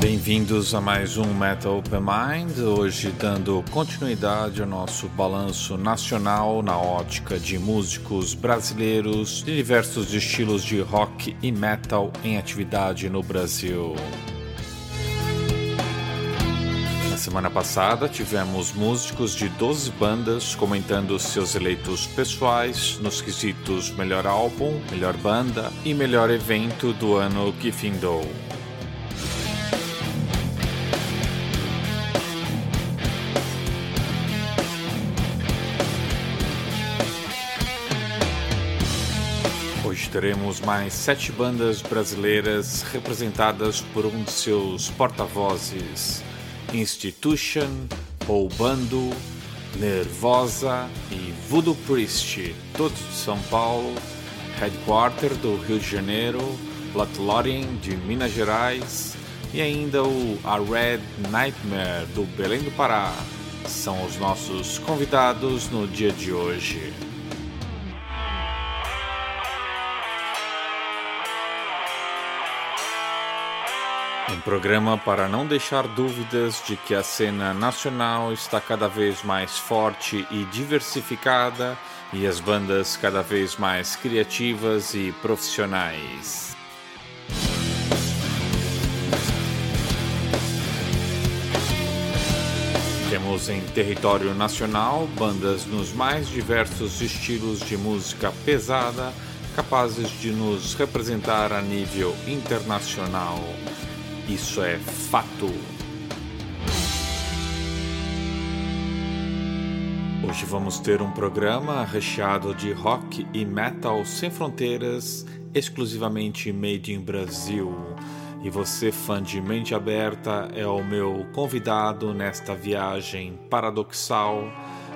Bem-vindos a mais um Metal Open Mind, hoje dando continuidade ao nosso balanço nacional na ótica de músicos brasileiros de diversos estilos de rock e metal em atividade no Brasil. Na semana passada tivemos músicos de 12 bandas comentando seus eleitos pessoais nos quesitos melhor álbum, melhor banda e melhor evento do ano que findou. teremos mais sete bandas brasileiras representadas por um de seus porta-vozes: Institution, Ou Bando, Nervosa e Voodoo Priest, todos de São Paulo, Headquarter do Rio de Janeiro, Bloodlotting de Minas Gerais e ainda o A Red Nightmare do Belém do Pará. São os nossos convidados no dia de hoje. Um programa para não deixar dúvidas de que a cena nacional está cada vez mais forte e diversificada e as bandas cada vez mais criativas e profissionais. Temos em território nacional bandas nos mais diversos estilos de música pesada capazes de nos representar a nível internacional. Isso é fato. Hoje vamos ter um programa recheado de rock e metal sem fronteiras, exclusivamente made in Brasil. E você, fã de mente aberta, é o meu convidado nesta viagem paradoxal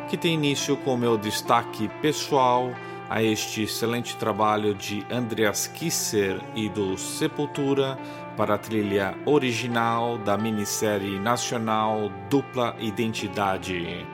que tem início com meu destaque pessoal a este excelente trabalho de Andreas Kisser e do Sepultura para a trilha original da minissérie nacional Dupla Identidade.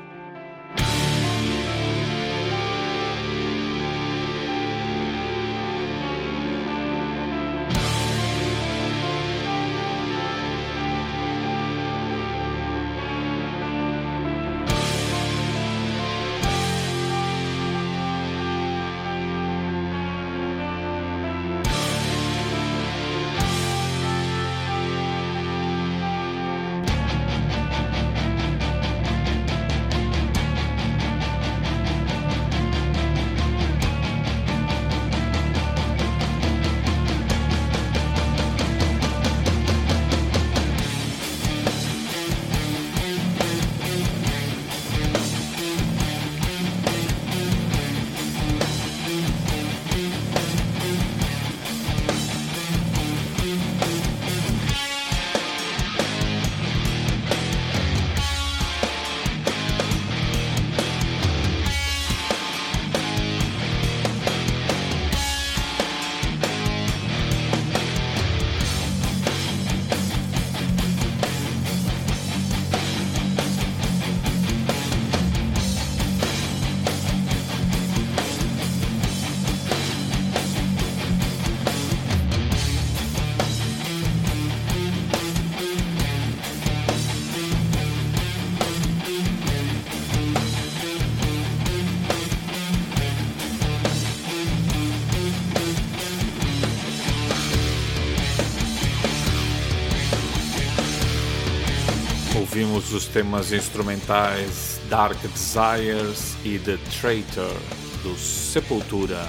Ouvimos os temas instrumentais Dark Desires e The Traitor, do Sepultura.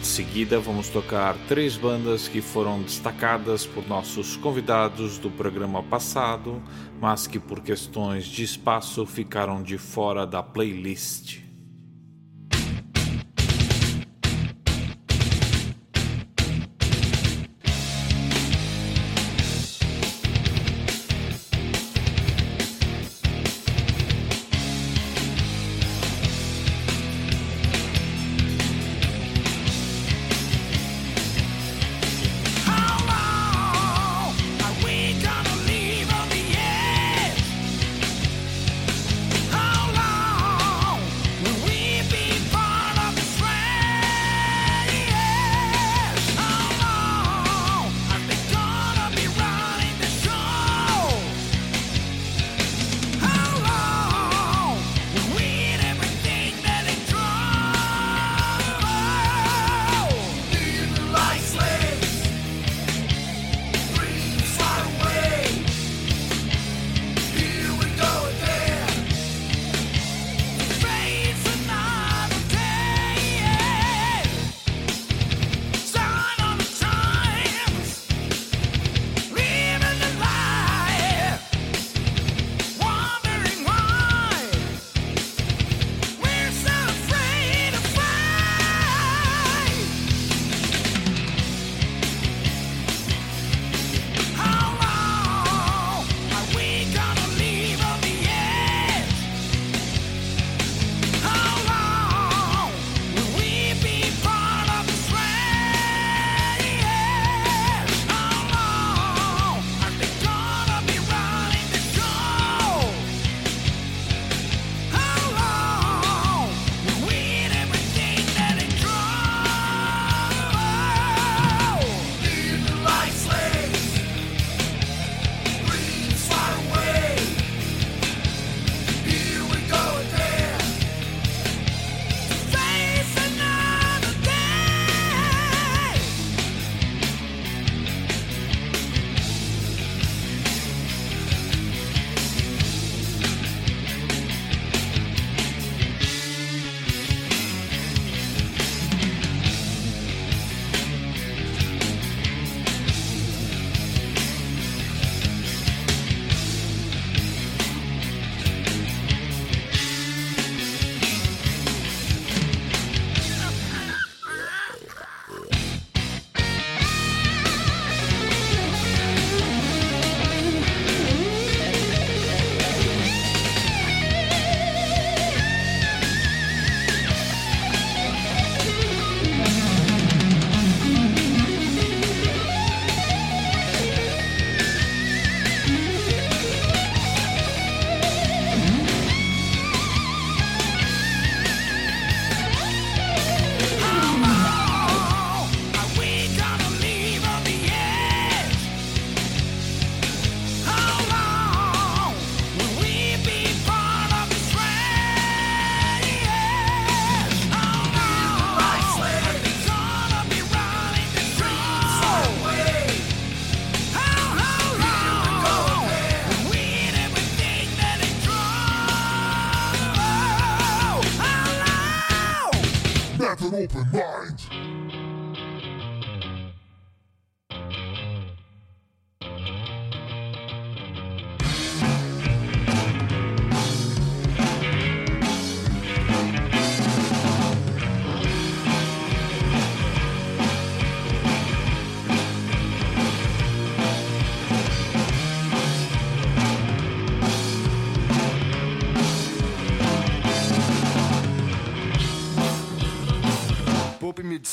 De seguida, vamos tocar três bandas que foram destacadas por nossos convidados do programa passado, mas que por questões de espaço ficaram de fora da playlist.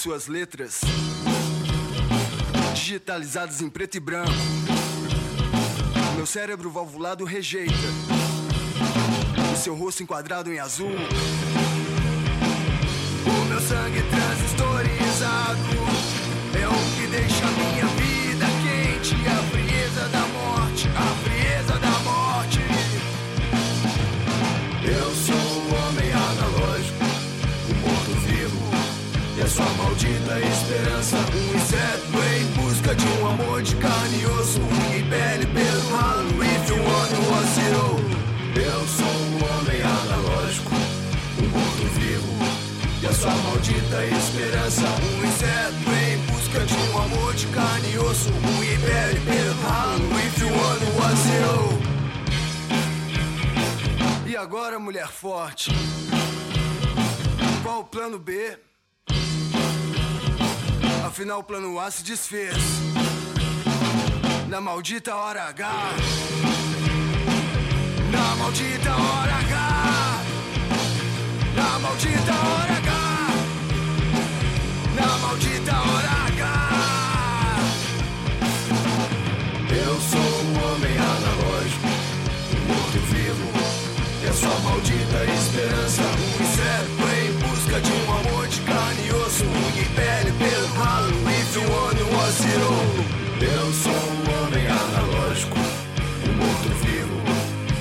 Suas letras, digitalizadas em preto e branco. Meu cérebro valvulado rejeita o seu rosto enquadrado em azul. O meu sangue transistorizado é o que deixa minha vida sua maldita esperança. Um inseto em busca de um amor de carne e osso, e pele pelo ralo. If you wanna was zero. Eu sou um homem analógico, um morto-vivo. E a sua maldita esperança. Um inseto em busca de um amor de carne e osso, e pele pelo ralo. If you wanna was zero. E agora, mulher forte? Qual o plano B? Afinal, o plano A se desfez na maldita hora H. Na maldita hora H. Na maldita hora H. Na maldita hora H. Eu sou um homem analógico, um morto-vivo. A sua maldita esperança, um inseto em busca de um amor de carne e osso, e pele pelo ralo. If you want, was zero. Eu sou um homem analógico, um morto-vivo.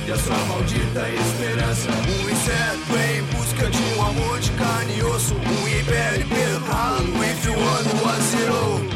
E a sua maldita esperança, um inseto em busca de um amor de carne e osso, e pele pelo ralo. If you want, was zero.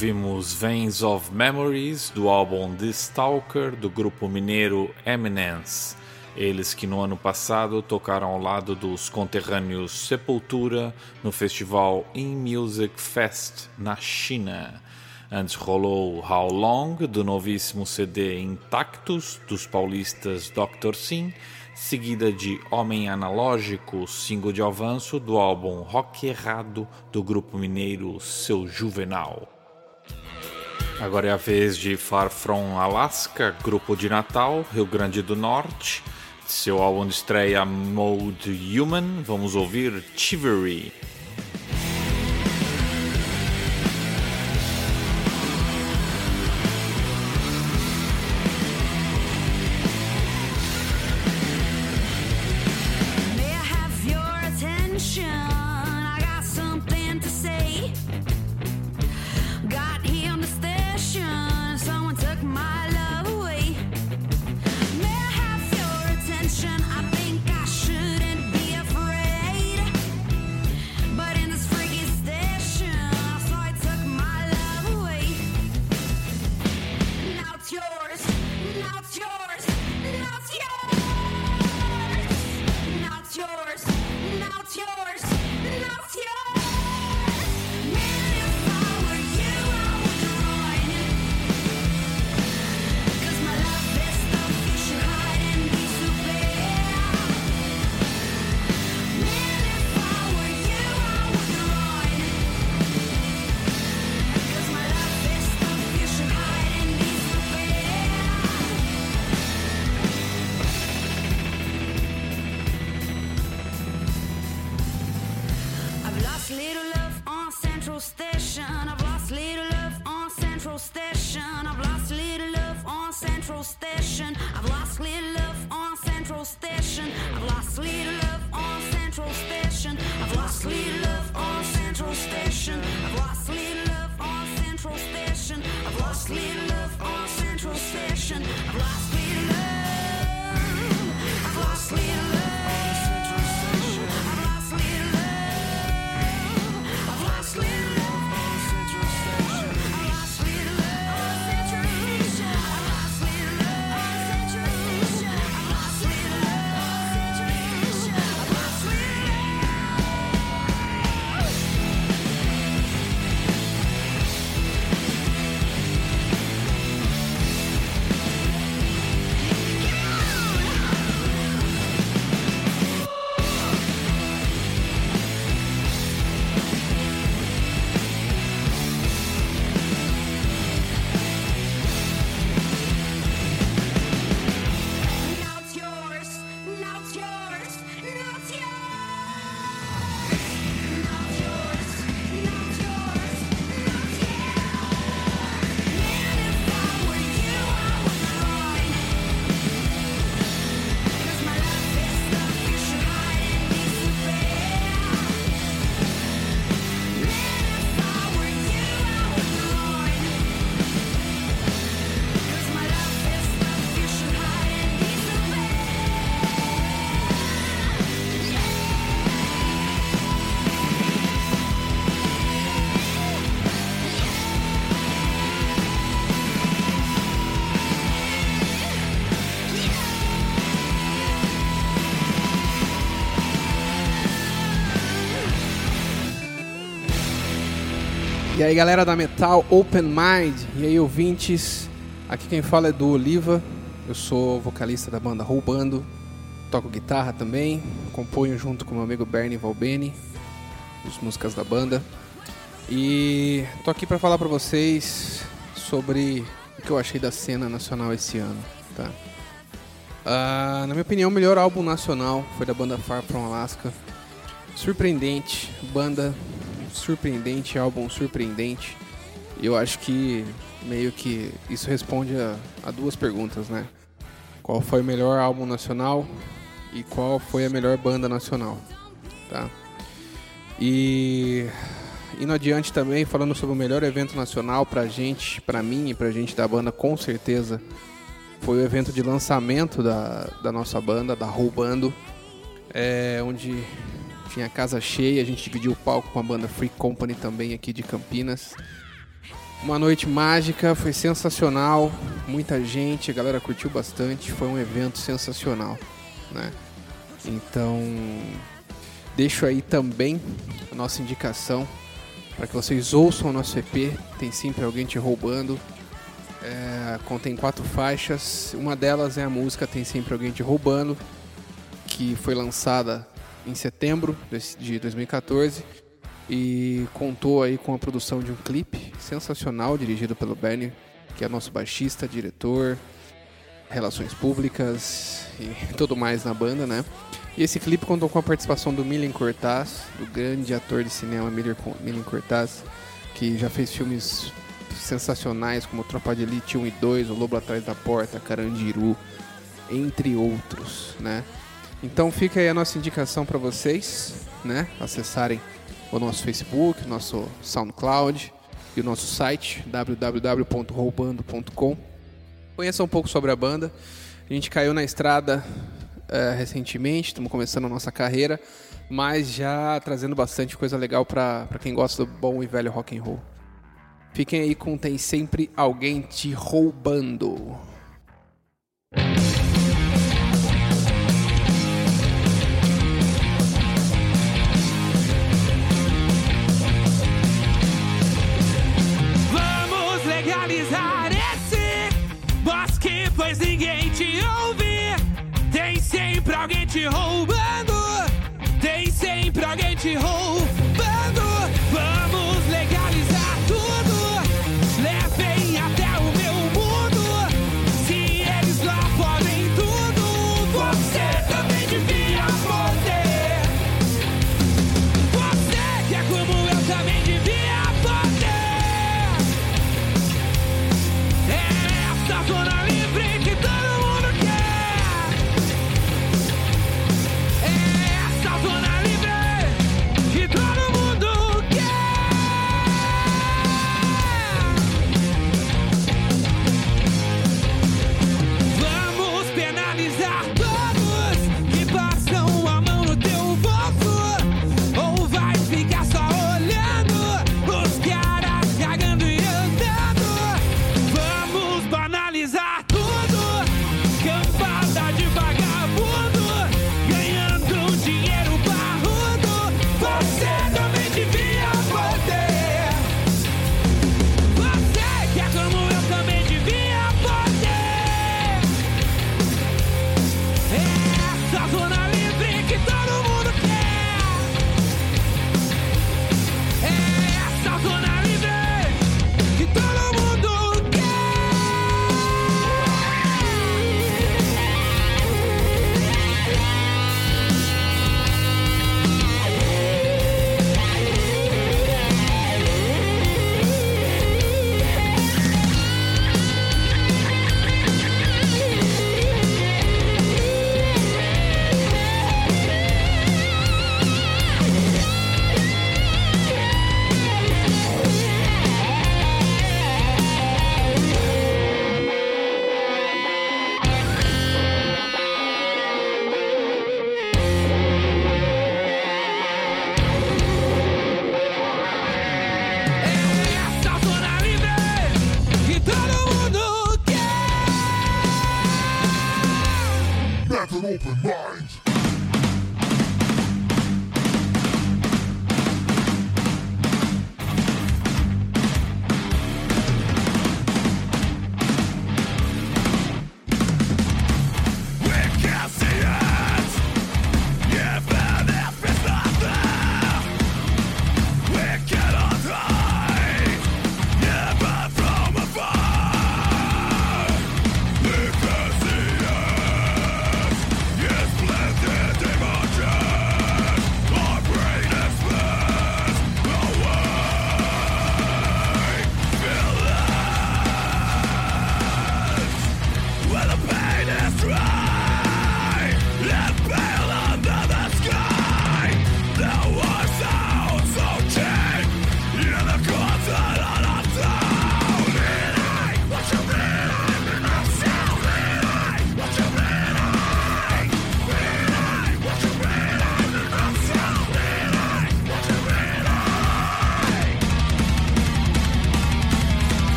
Ouvimos Veins of Memories do álbum The Stalker do grupo mineiro Eminence. Eles que no ano passado tocaram ao lado dos conterrâneos Sepultura no festival In Music Fest na China. Antes rolou How Long do novíssimo CD Intactus dos paulistas Dr. Sim, seguida de Homem Analógico, single de avanço do álbum Rock Errado do grupo mineiro Seu Juvenal. Agora é a vez de Far From Alaska, grupo de Natal, Rio Grande do Norte. Seu álbum de estreia Mode Human, vamos ouvir Chivalry. E aí galera da Metal Open Mind, e aí ouvintes, aqui quem fala é do Oliva, eu sou vocalista da banda Roubando, toco guitarra também, componho junto com meu amigo Bernie Valbeni, as músicas da banda, e tô aqui pra falar pra vocês sobre o que eu achei da cena nacional esse ano, tá? Ah, na minha opinião, o melhor álbum nacional foi da banda Far From Alaska, surpreendente, banda surpreendente, álbum surpreendente. Eu acho que meio que isso responde a, a duas perguntas, né? Qual foi o melhor álbum nacional e qual foi a melhor banda nacional, tá? E indo adiante também, falando sobre o melhor evento nacional pra gente, pra mim e pra gente da banda, com certeza, foi o evento de lançamento da, da nossa banda, da Roubando, é, onde tinha casa cheia, a gente dividiu o palco com a banda Free Company também aqui de Campinas. Uma noite mágica, foi sensacional. Muita gente, a galera curtiu bastante. Foi um evento sensacional, né? Então, deixo aí também a nossa indicação para que vocês ouçam o nosso EP. Tem sempre alguém te roubando. É, contém quatro faixas. Uma delas é a música Tem Sempre Alguém Te Roubando, que foi lançada em setembro de 2014 e contou aí com a produção de um clipe sensacional dirigido pelo Bernie, que é nosso baixista, diretor, relações públicas e tudo mais na banda, né? E esse clipe contou com a participação do Milen Cortaz, do grande ator de cinema Milen Cortaz, que já fez filmes sensacionais como Tropa de Elite 1 e 2, O Lobo Atrás da Porta, Carandiru, entre outros, né? Então fica aí a nossa indicação para vocês, né? Acessarem o nosso Facebook, nosso SoundCloud e o nosso site www.roubando.com. Conheça um pouco sobre a banda. A gente caiu na estrada eh, recentemente, estamos começando a nossa carreira, mas já trazendo bastante coisa legal para quem gosta do bom e velho rock and roll. Fiquem aí com Tem Sempre Alguém Te Roubando. Sempre alguém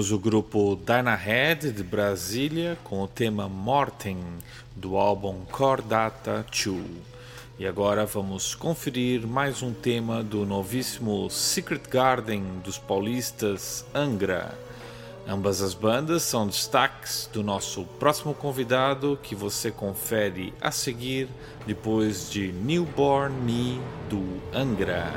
Ouvimos o grupo Dynahead de Brasília com o tema Morten do álbum Core Data 2. E agora vamos conferir mais um tema do novíssimo Secret Garden dos paulistas Angra. Ambas as bandas são destaques do nosso próximo convidado que você confere a seguir depois de Newborn Me do Angra.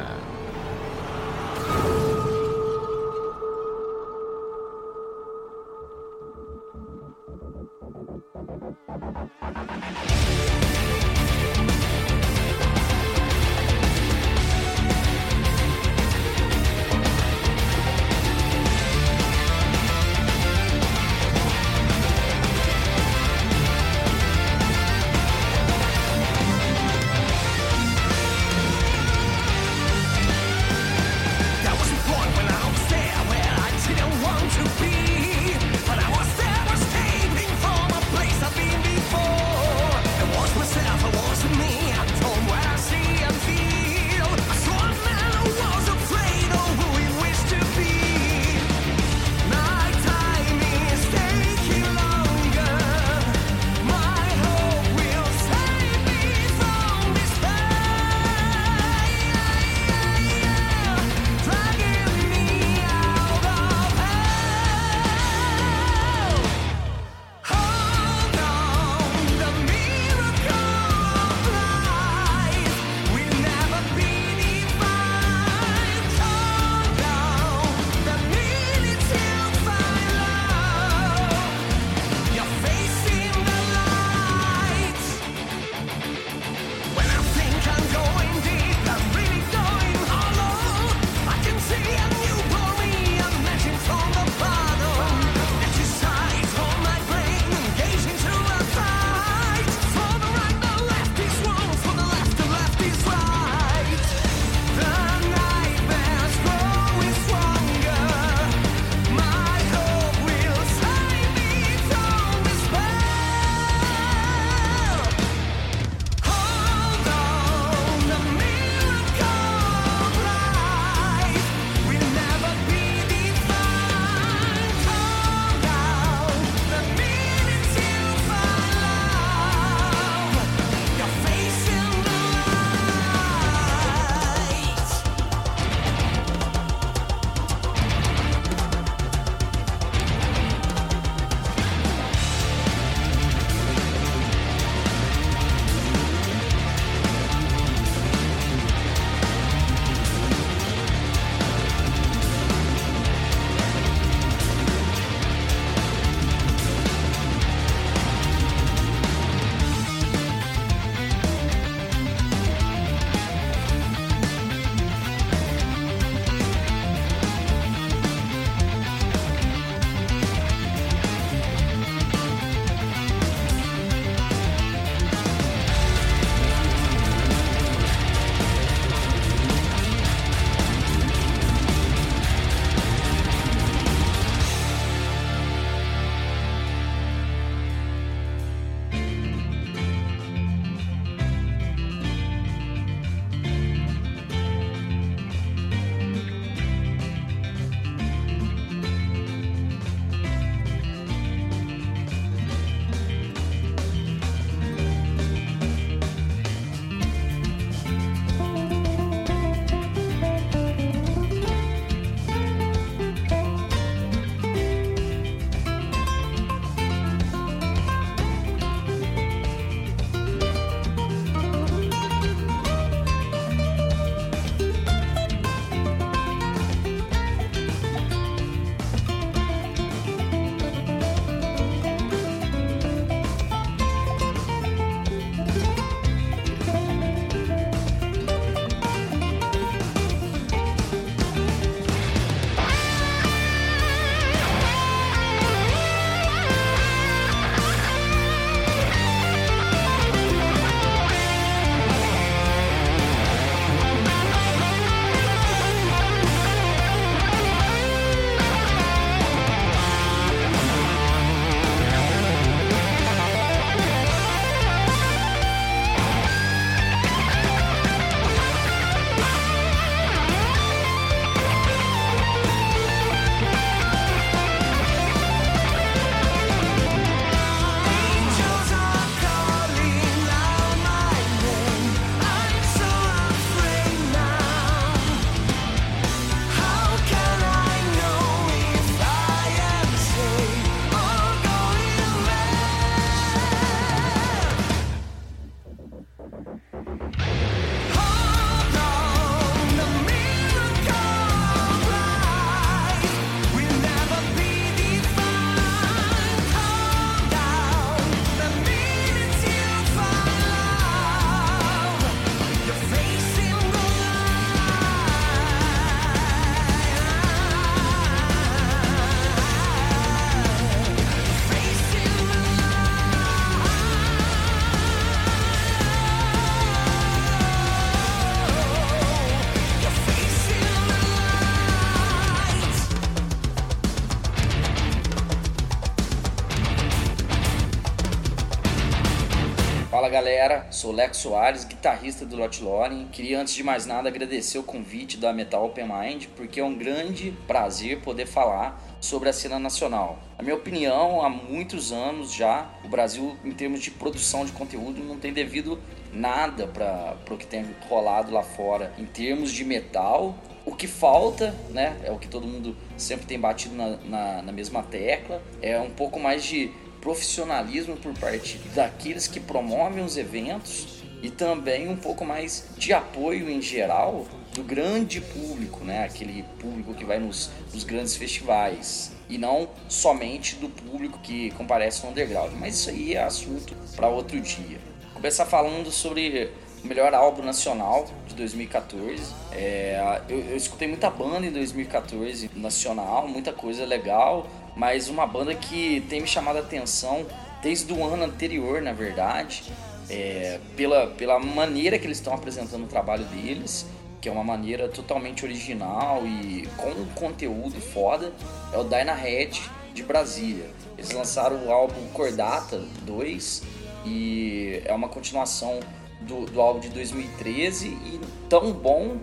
Sou Lex Soares, guitarrista do Lot Loring. Queria antes de mais nada agradecer o convite da Metal Open Mind, porque é um grande prazer poder falar sobre a cena nacional. Na minha opinião, há muitos anos já, o Brasil, em termos de produção de conteúdo, não tem devido nada para o que tem rolado lá fora. Em termos de metal, o que falta, né, é o que todo mundo sempre tem batido na, na, na mesma tecla, é um pouco mais de profissionalismo por parte daqueles que promovem os eventos e também um pouco mais de apoio em geral do grande público, né? Aquele público que vai nos, nos grandes festivais e não somente do público que comparece no underground. Mas isso aí é assunto para outro dia. Começar falando sobre o melhor álbum nacional de 2014. É, eu, eu escutei muita banda em 2014 nacional, muita coisa legal mas uma banda que tem me chamado a atenção desde o ano anterior, na verdade, é, pela, pela maneira que eles estão apresentando o trabalho deles, que é uma maneira totalmente original e com um conteúdo foda, é o Dyna Head de Brasília. Eles lançaram o álbum Cordata 2 e é uma continuação do, do álbum de 2013 e tão bom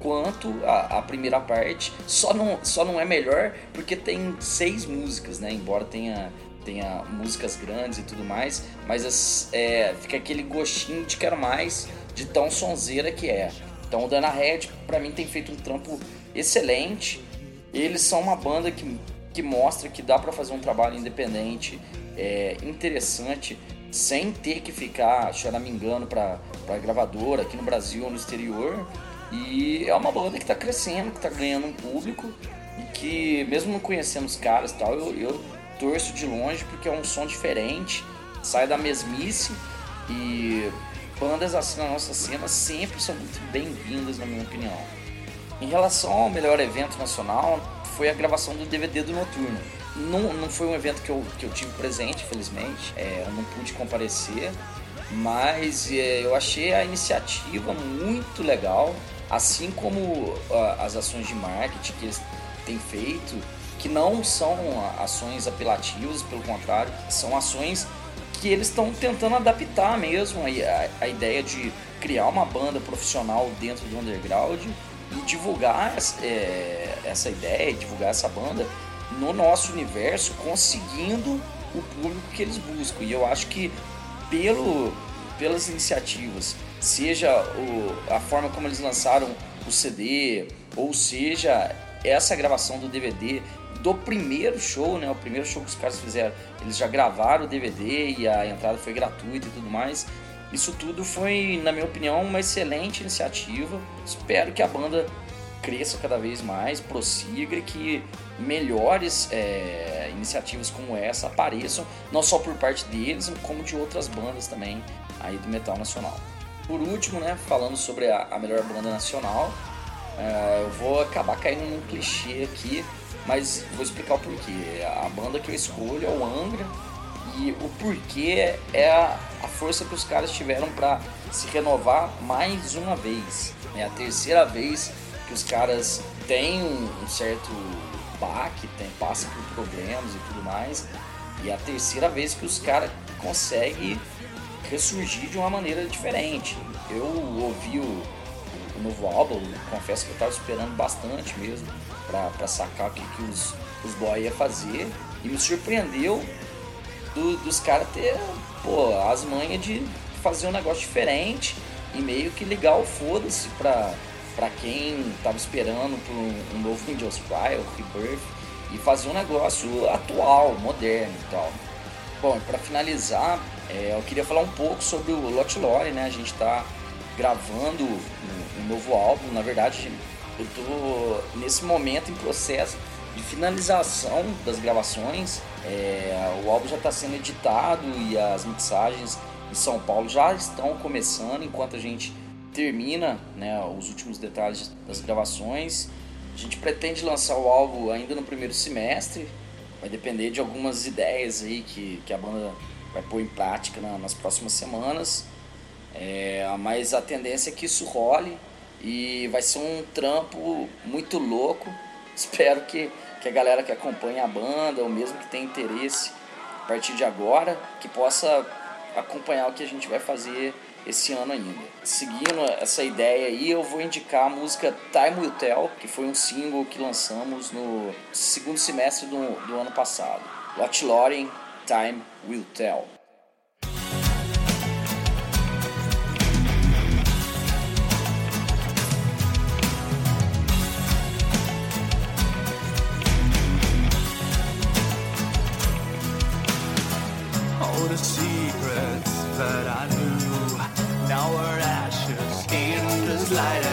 quanto a, a, primeira parte. Só não, só não é melhor porque tem seis músicas, né? Embora tenha, tenha músicas grandes e tudo mais, mas é, fica aquele gostinho de quero mais, de tão sonzeira que é. Então o Dana Red, para mim, tem feito um trampo excelente. Eles são uma banda que, que mostra que dá para fazer um trabalho independente, é, interessante, sem ter que ficar choramingando para gravadora aqui no Brasil ou no exterior e é uma banda que está crescendo, que está ganhando um público e que, mesmo não conhecendo os caras e tal, eu, eu torço de longe porque é um som diferente, sai da mesmice e bandas assim na nossa cena sempre são muito bem-vindas, na minha opinião. Em relação ao melhor evento nacional, foi a gravação do DVD do Noturno. Não, não foi um evento que eu, que eu tive presente, felizmente, é, eu não pude comparecer, mas é, eu achei a iniciativa muito legal assim como uh, as ações de marketing que eles têm feito, que não são ações apelativas, pelo contrário, são ações que eles estão tentando adaptar mesmo a, a, ideia de criar uma banda profissional dentro do underground e divulgar é, essa ideia, divulgar essa banda no nosso universo, conseguindo o público que eles buscam. E eu acho que pelo, pelas iniciativas seja o, a forma como eles lançaram o CD, ou seja, essa gravação do DVD do primeiro show, né? O primeiro show que os caras fizeram, eles já gravaram o DVD e a entrada foi gratuita e tudo mais. Isso tudo foi, na minha opinião, uma excelente iniciativa. Espero que a banda cresça cada vez mais, prossiga e que melhores é, iniciativas como essa apareçam, não só por parte deles, como de outras bandas também aí do metal nacional. Por último, né, falando sobre a, a melhor banda nacional, uh, eu vou acabar caindo num clichê aqui, mas vou explicar o porquê. A banda que eu escolho é o Angra e o porquê é a, a força que os caras tiveram para se renovar mais uma vez. É a terceira vez que os caras têm um, um certo baque, tem, passam por problemas e tudo mais. E é a terceira vez que os caras conseguem ressurgir de uma maneira diferente. Eu ouvi o, o novo álbum, confesso que eu estava esperando bastante mesmo para sacar o que, que os, os boys iam fazer e me surpreendeu do, dos caras ter pô, as manhas de fazer um negócio diferente e meio que ligar o foda-se pra, pra quem tava esperando por um, um novo Angels Cry, Rebirth, e fazer um negócio atual, moderno e tal. Bom, para finalizar, é, eu queria falar um pouco sobre o Lot Lore, né? A gente está gravando um, um, novo álbum, na verdade, eu estou nesse momento em processo de finalização das gravações. É, o álbum já está sendo editado e as mixagens em São Paulo já estão começando enquanto a gente termina né, os últimos detalhes das gravações. A gente pretende lançar o álbum ainda no primeiro semestre, vai depender de algumas ideias aí que, que a banda vai pôr em prática na, nas próximas semanas. É, mas a tendência é que isso role e vai ser um trampo muito louco. Espero que, que a galera que acompanha a banda, ou mesmo que tem interesse a partir de agora, que possa acompanhar o que a gente vai fazer esse ano ainda. Seguindo essa ideia aí, eu vou indicar a música Time Will Tell, que foi um single que lançamos no segundo semestre do, do ano passado. Lot Lauren, Time will tell. All the secrets that I knew now are ashes in the light.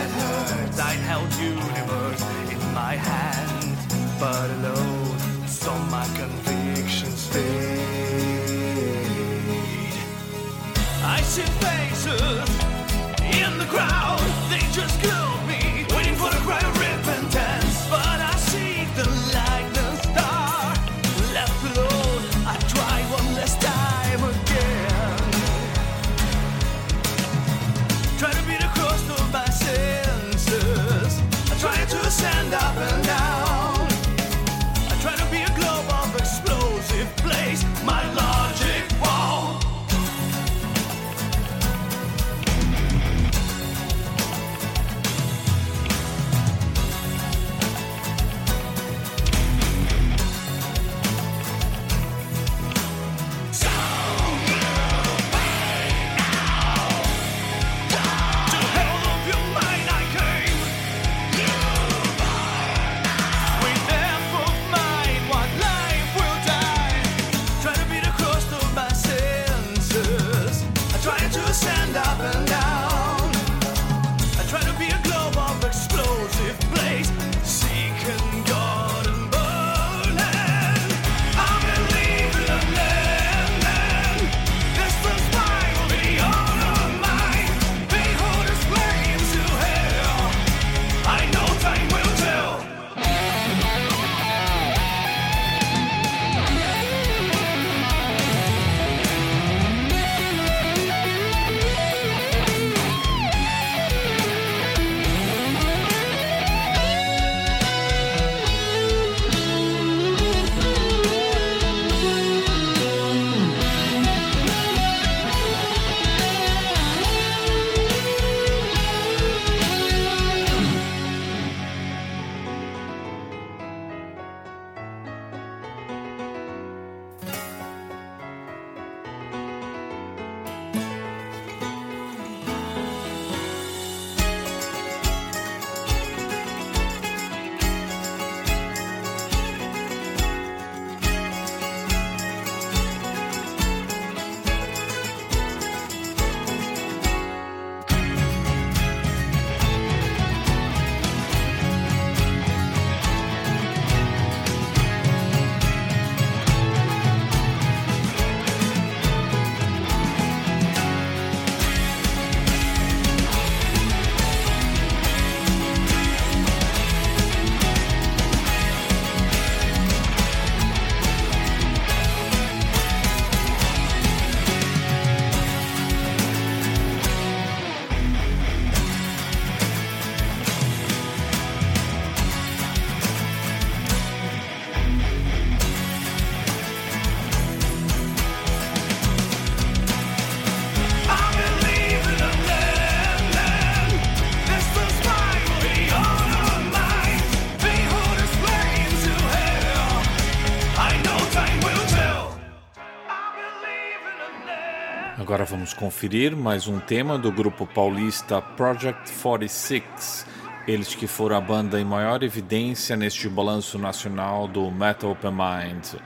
vamos conferir mais um tema do grupo paulista Project 46, eles que foram a banda em maior evidência neste balanço nacional do Metal Open Mind.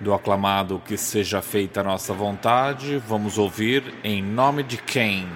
Do aclamado Que Seja Feita a Nossa Vontade, vamos ouvir Em Nome de Quem.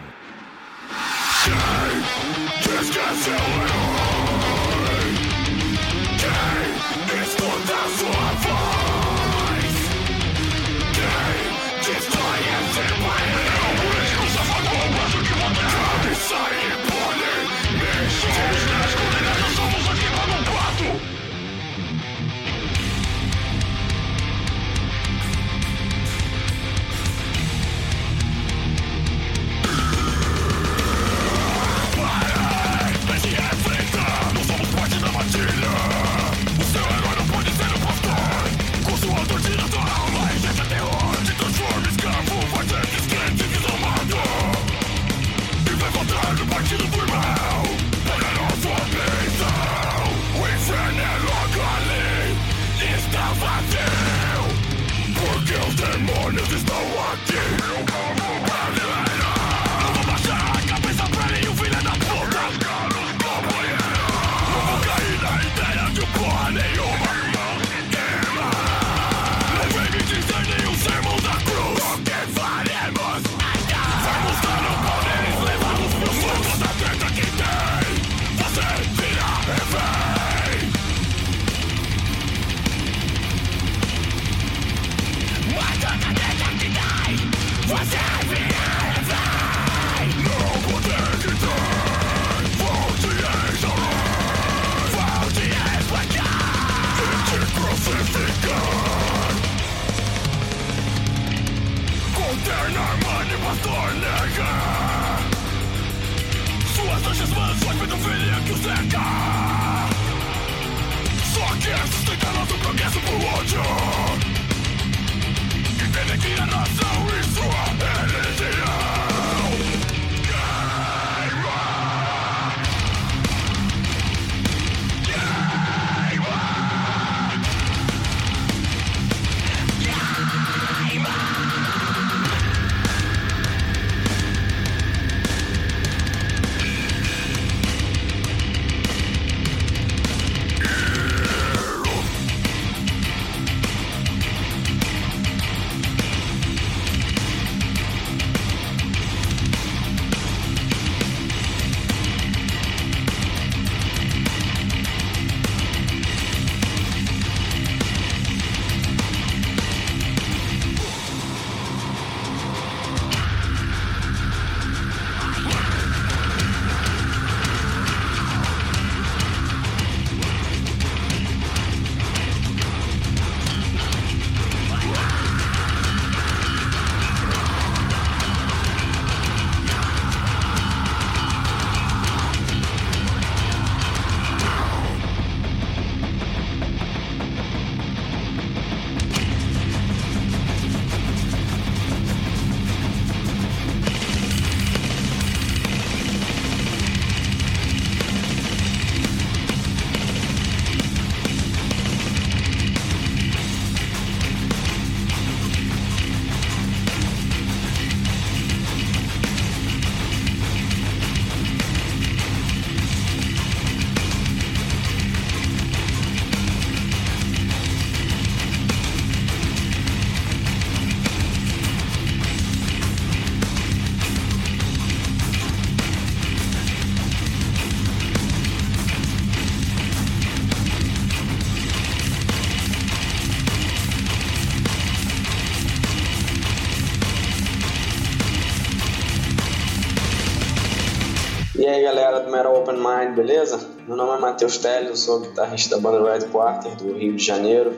Metal Open Mind, beleza? Meu nome é Matheus Teles, sou guitarrista da banda Red Quarter do Rio de Janeiro.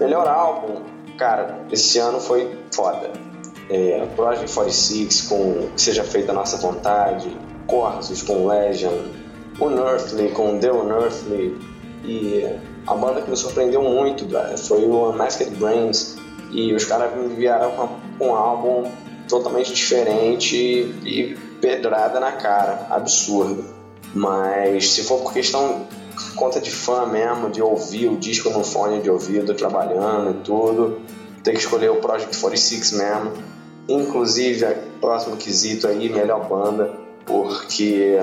Melhor álbum, cara, esse ano foi foda. É, Project 46 com Seja Feita a Nossa Vontade, Corsos com Legend, Unearthly com The Unearthly e a banda que me surpreendeu muito foi o Unmasked Brains e os caras me enviaram com um álbum totalmente diferente e pedrada na cara, absurdo. Mas se for por questão conta de fã mesmo, de ouvir o disco no fone de ouvido, trabalhando e tudo, tem que escolher o Project 46 mesmo. Inclusive, próximo quesito aí, melhor banda, porque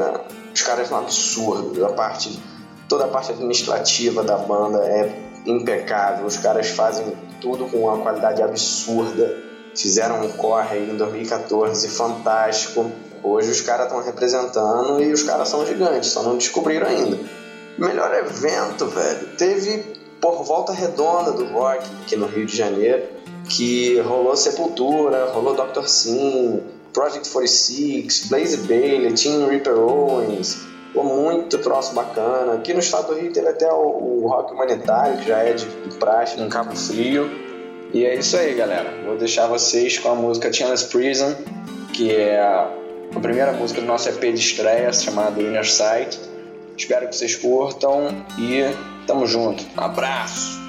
os caras são absurdos. A parte, toda a parte administrativa da banda é impecável. Os caras fazem tudo com uma qualidade absurda. Fizeram um corre aí em 2014 fantástico. Hoje os caras estão representando e os caras são gigantes, só não descobriram ainda. Melhor evento, velho. Teve por volta redonda do rock aqui no Rio de Janeiro, que rolou Sepultura, rolou Dr. Sim, Project 46, Blaze Bailey, Tim Ripper Owens, Pô, muito troço bacana. Aqui no estado do Rio teve até o, o rock humanitário, que já é de, de praxe, em Cabo Frio. E é isso aí, galera. Vou deixar vocês com a música Channels Prison, que é a primeira música do nosso EP de estreia, chamada Inner Sight. Espero que vocês curtam e tamo junto. Um abraço!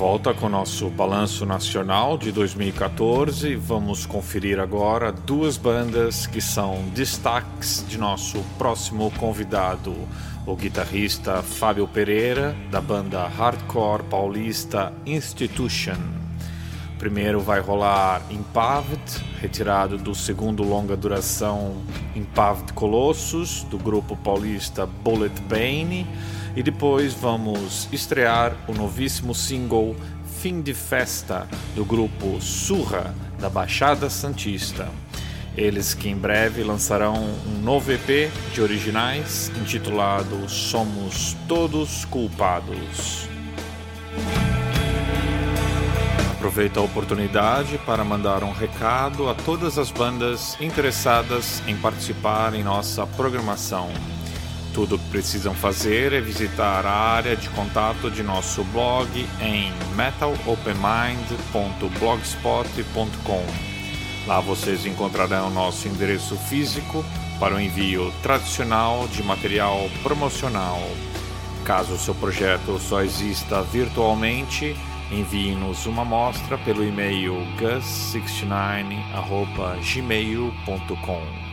Volta com o nosso balanço nacional de 2014. Vamos conferir agora duas bandas que são destaques de nosso próximo convidado, o guitarrista Fábio Pereira, da banda hardcore paulista Institution. Primeiro vai rolar Impaved, retirado do segundo longa duração Impaved Colossus, do grupo paulista Bullet Bane e depois vamos estrear o novíssimo single Fim de Festa do grupo Surra da Baixada Santista. Eles que em breve lançarão um novo EP de originais intitulado Somos Todos Culpados. Aproveito a oportunidade para mandar um recado a todas as bandas interessadas em participar em nossa programação. Tudo o que precisam fazer é visitar a área de contato de nosso blog em metalopenmind.blogspot.com. Lá vocês encontrarão nosso endereço físico para o envio tradicional de material promocional. Caso seu projeto só exista virtualmente, envie-nos uma amostra pelo e-mail gus69@gmail.com.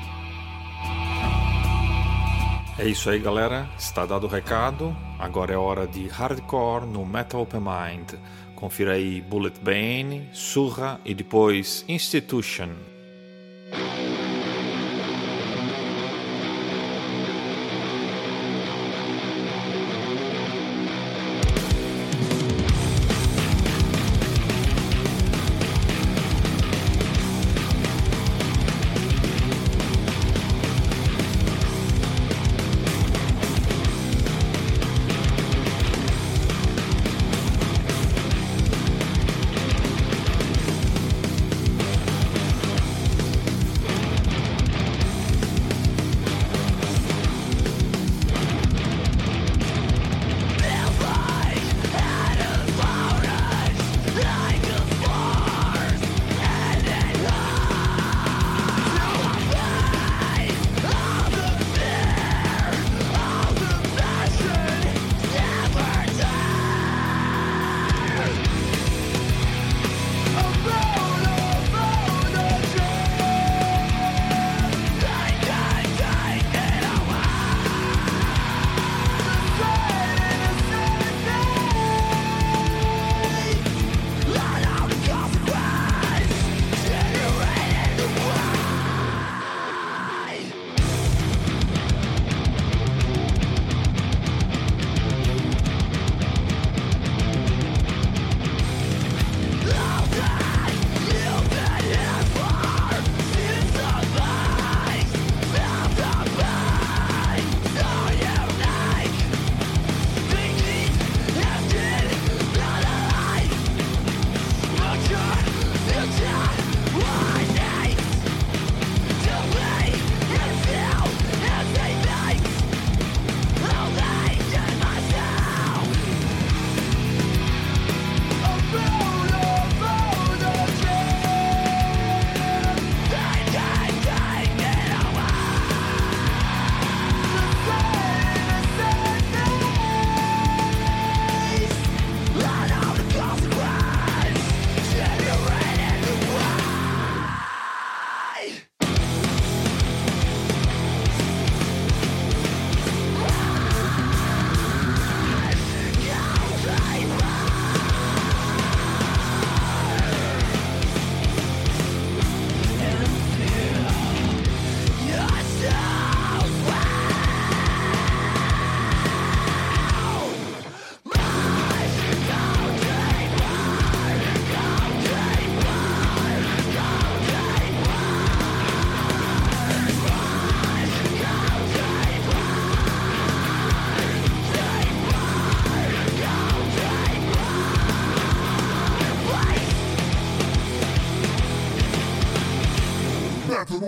É isso aí, galera. Está dado o recado. Agora é hora de hardcore no Metal Open Mind. Confira aí Bullet Bane, Surra e depois Institution.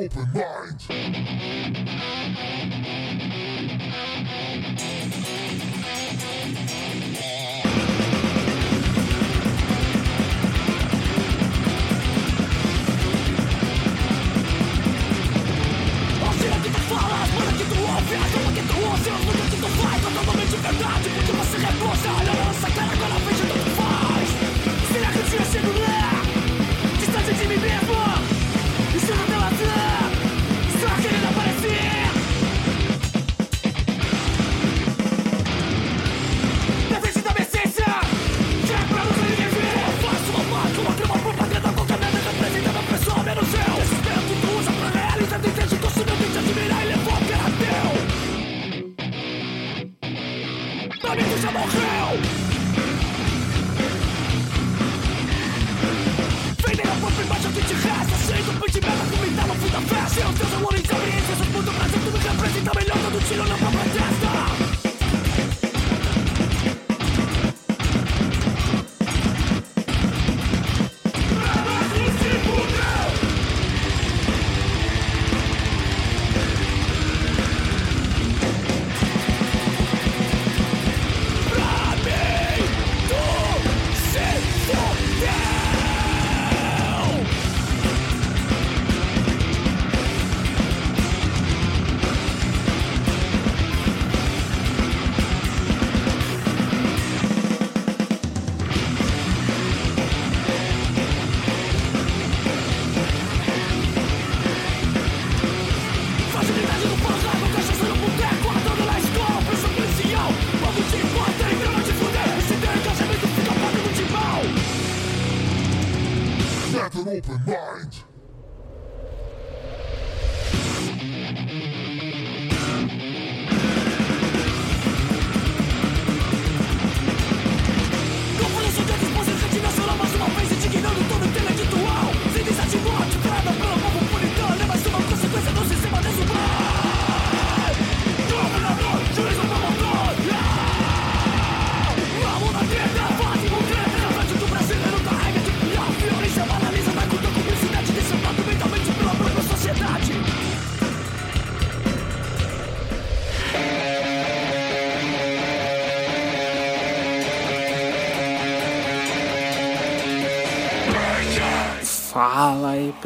Verdade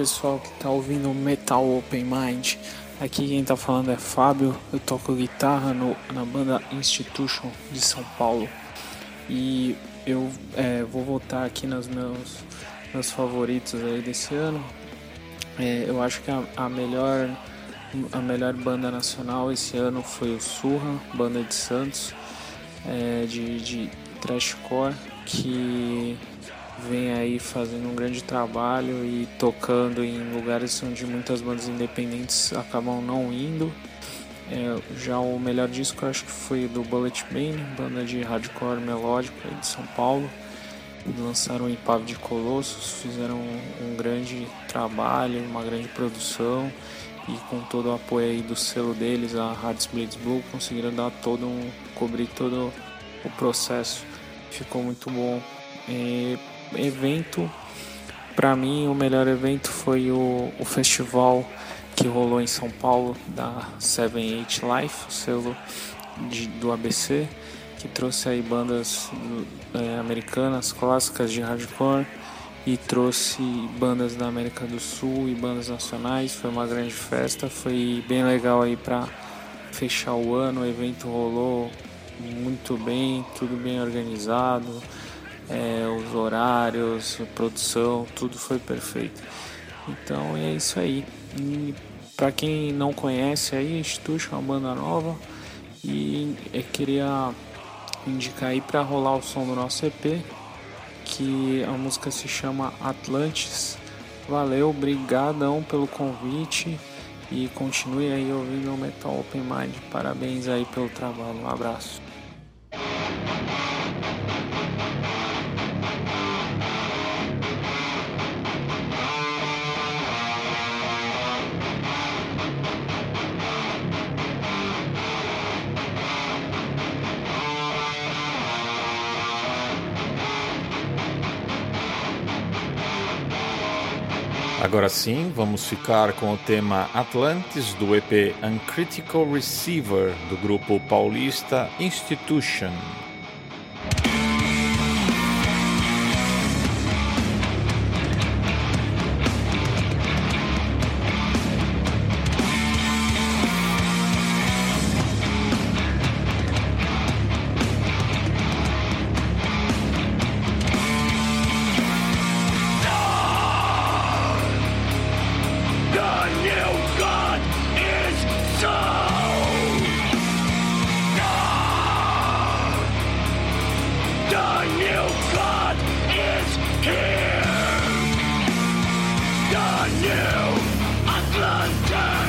pessoal que tá ouvindo Metal Open Mind. Aqui quem tá falando é Fábio, eu toco guitarra no, na banda Institution de São Paulo. E eu é, vou voltar aqui nos meus, meus favoritos aí desse ano. É, eu acho que a, a, melhor, a melhor banda nacional esse ano foi o Surra, banda de Santos, é, de, de trashcore, que vem aí fazendo um grande trabalho e tocando em lugares onde muitas bandas independentes acabam não indo. É, já o melhor disco acho que foi do Bullet Bane, banda de hardcore melódico de São Paulo. Lançaram o Impave de Colossos, fizeram um, um grande trabalho, uma grande produção e com todo o apoio aí do selo deles, a Hearts Blades Blue, conseguiram dar todo um, cobrir todo o processo. Ficou muito bom. E evento, para mim, o melhor evento foi o, o festival que rolou em São Paulo da Seven Eight Life, o selo de, do ABC, que trouxe aí bandas é, americanas clássicas de hardcore e trouxe bandas da América do Sul e bandas nacionais. Foi uma grande festa, foi bem legal aí para fechar o ano. O evento rolou muito bem, tudo bem organizado é, os horários, a produção, tudo foi perfeito. Então é isso aí. Para quem não conhece aí, Instituto é uma banda nova e eu queria indicar aí para rolar o som do nosso EP, que a música se chama Atlantis. Valeu, brigadão pelo convite e continue aí ouvindo o Metal Open Mind. Parabéns aí pelo trabalho. Um abraço. Agora sim, vamos ficar com o tema Atlantis do EP Uncritical Receiver do grupo paulista Institution. new Atlanta.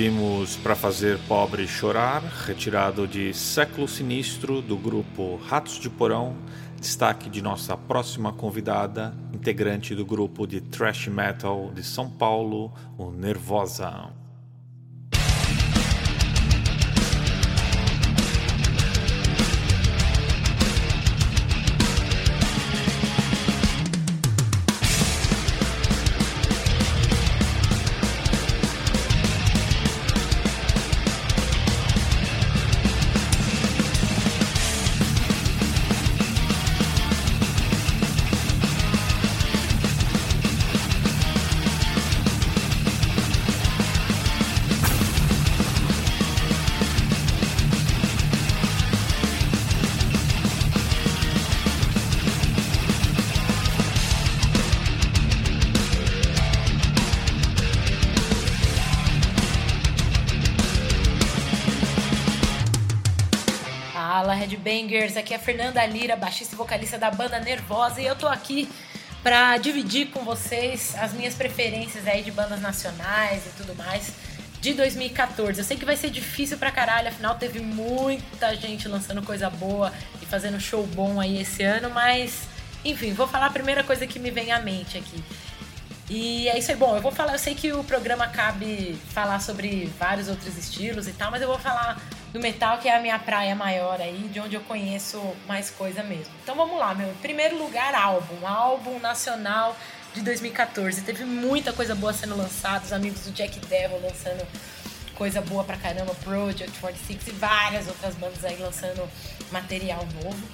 Ouvimos Pra Fazer Pobre Chorar, retirado de Século Sinistro do grupo Ratos de Porão, destaque de nossa próxima convidada, integrante do grupo de thrash metal de São Paulo, o Nervosa. Fernanda Lira, baixista e vocalista da banda Nervosa, e eu tô aqui para dividir com vocês as minhas preferências aí de bandas nacionais e tudo mais de 2014. Eu sei que vai ser difícil pra caralho, afinal teve muita gente lançando coisa boa e fazendo show bom aí esse ano, mas enfim, vou falar a primeira coisa que me vem à mente aqui. E é isso aí. Bom, eu vou falar, eu sei que o programa cabe falar sobre vários outros estilos e tal, mas eu vou falar do metal, que é a minha praia maior aí, de onde eu conheço mais coisa mesmo. Então vamos lá, meu. Primeiro lugar, álbum. Álbum nacional de 2014. Teve muita coisa boa sendo lançada, os amigos do Jack Devil lançando coisa boa pra caramba, Project 46 e várias outras bandas aí lançando material novo.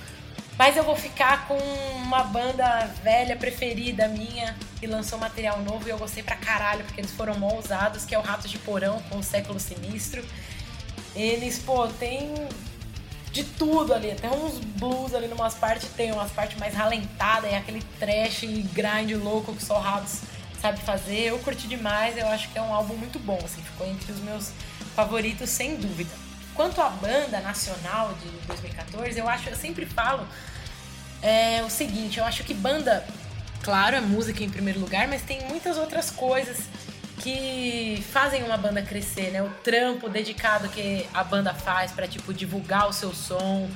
Mas eu vou ficar com uma banda velha preferida minha que lançou material novo e eu gostei pra caralho, porque eles foram mal usados, que é o Ratos de Porão com o Século Sinistro. Eles, pô, tem de tudo ali. Tem uns blues ali numas partes, tem umas partes mais ralentadas, é aquele trash e grind louco que só Ratos sabe fazer. Eu curti demais, eu acho que é um álbum muito bom, assim, ficou entre os meus favoritos sem dúvida. Quanto à banda nacional de 2014, eu acho, eu sempre falo é, o seguinte, eu acho que banda, claro, é música em primeiro lugar, mas tem muitas outras coisas que fazem uma banda crescer, né? O trampo dedicado que a banda faz para tipo divulgar o seu som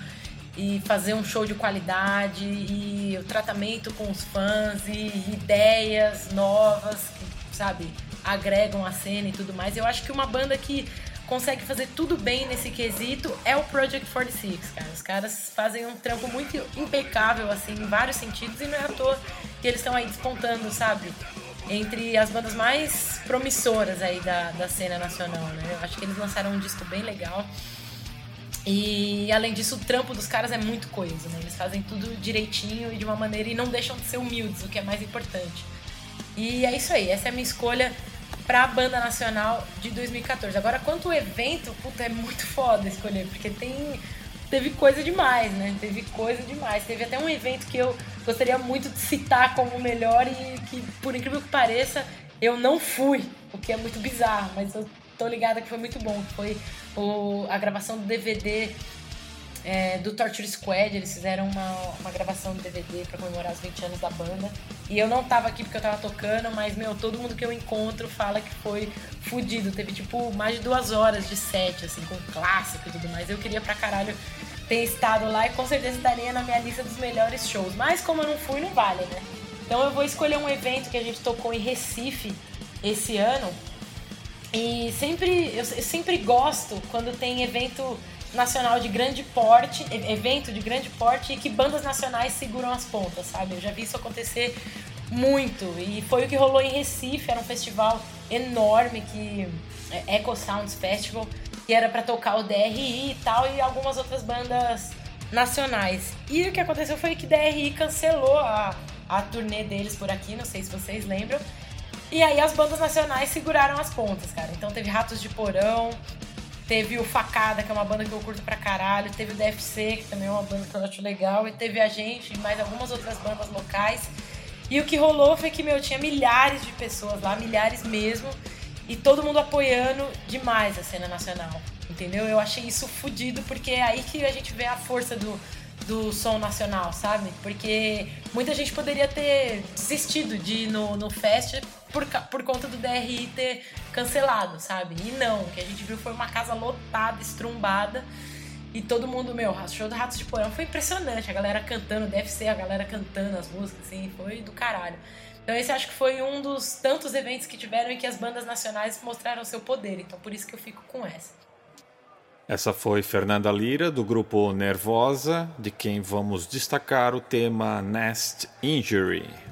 e fazer um show de qualidade e o tratamento com os fãs e ideias novas que, sabe, agregam a cena e tudo mais. Eu acho que uma banda que consegue fazer tudo bem nesse quesito é o Project 46, cara. Os caras fazem um trampo muito impecável, assim, em vários sentidos, e não é à toa que eles estão aí despontando, sabe? Entre as bandas mais promissoras aí da, da cena nacional, né? Eu acho que eles lançaram um disco bem legal. E além disso, o trampo dos caras é muito coisa, né? Eles fazem tudo direitinho e de uma maneira e não deixam de ser humildes, o que é mais importante. E é isso aí, essa é a minha escolha pra banda nacional de 2014. Agora, quanto ao evento, puta, é muito foda escolher, porque tem teve coisa demais, né? Teve coisa demais. Teve até um evento que eu gostaria muito de citar como o melhor e que, por incrível que pareça, eu não fui, o que é muito bizarro, mas eu tô ligada que foi muito bom. Foi o, a gravação do DVD é, do Torture Squad, eles fizeram uma, uma gravação de DVD para comemorar os 20 anos da banda. E eu não tava aqui porque eu tava tocando, mas, meu, todo mundo que eu encontro fala que foi fudido. Teve, tipo, mais de duas horas de set, assim, com clássico e tudo mais. Eu queria pra caralho ter estado lá e com certeza estaria na minha lista dos melhores shows. Mas como eu não fui, não vale, né? Então eu vou escolher um evento que a gente tocou em Recife esse ano. E sempre, eu, sempre gosto quando tem evento nacional de grande porte, evento de grande porte e que bandas nacionais seguram as pontas, sabe? Eu já vi isso acontecer muito e foi o que rolou em Recife, era um festival enorme que é Echo Sounds Festival, que era para tocar o DRI e tal e algumas outras bandas nacionais. E o que aconteceu foi que DRI cancelou a, a turnê deles por aqui, não sei se vocês lembram. E aí as bandas nacionais seguraram as pontas, cara. Então teve Ratos de Porão, Teve o Facada, que é uma banda que eu curto pra caralho. Teve o DFC, que também é uma banda que eu acho legal. E teve a gente e mais algumas outras bandas locais. E o que rolou foi que, meu, tinha milhares de pessoas lá, milhares mesmo. E todo mundo apoiando demais a cena nacional. Entendeu? Eu achei isso fodido, porque é aí que a gente vê a força do, do som nacional, sabe? Porque muita gente poderia ter desistido de ir no, no fest por, por conta do DRI ter cancelado, sabe? E não, o que a gente viu foi uma casa lotada, estrumbada. E todo mundo, meu, show do Ratos de Porão foi impressionante. A galera cantando, deve ser a galera cantando as músicas, assim, foi do caralho. Então esse acho que foi um dos tantos eventos que tiveram em que as bandas nacionais mostraram seu poder. Então por isso que eu fico com essa. Essa foi Fernanda Lira, do grupo Nervosa, de quem vamos destacar o tema Nest Injury.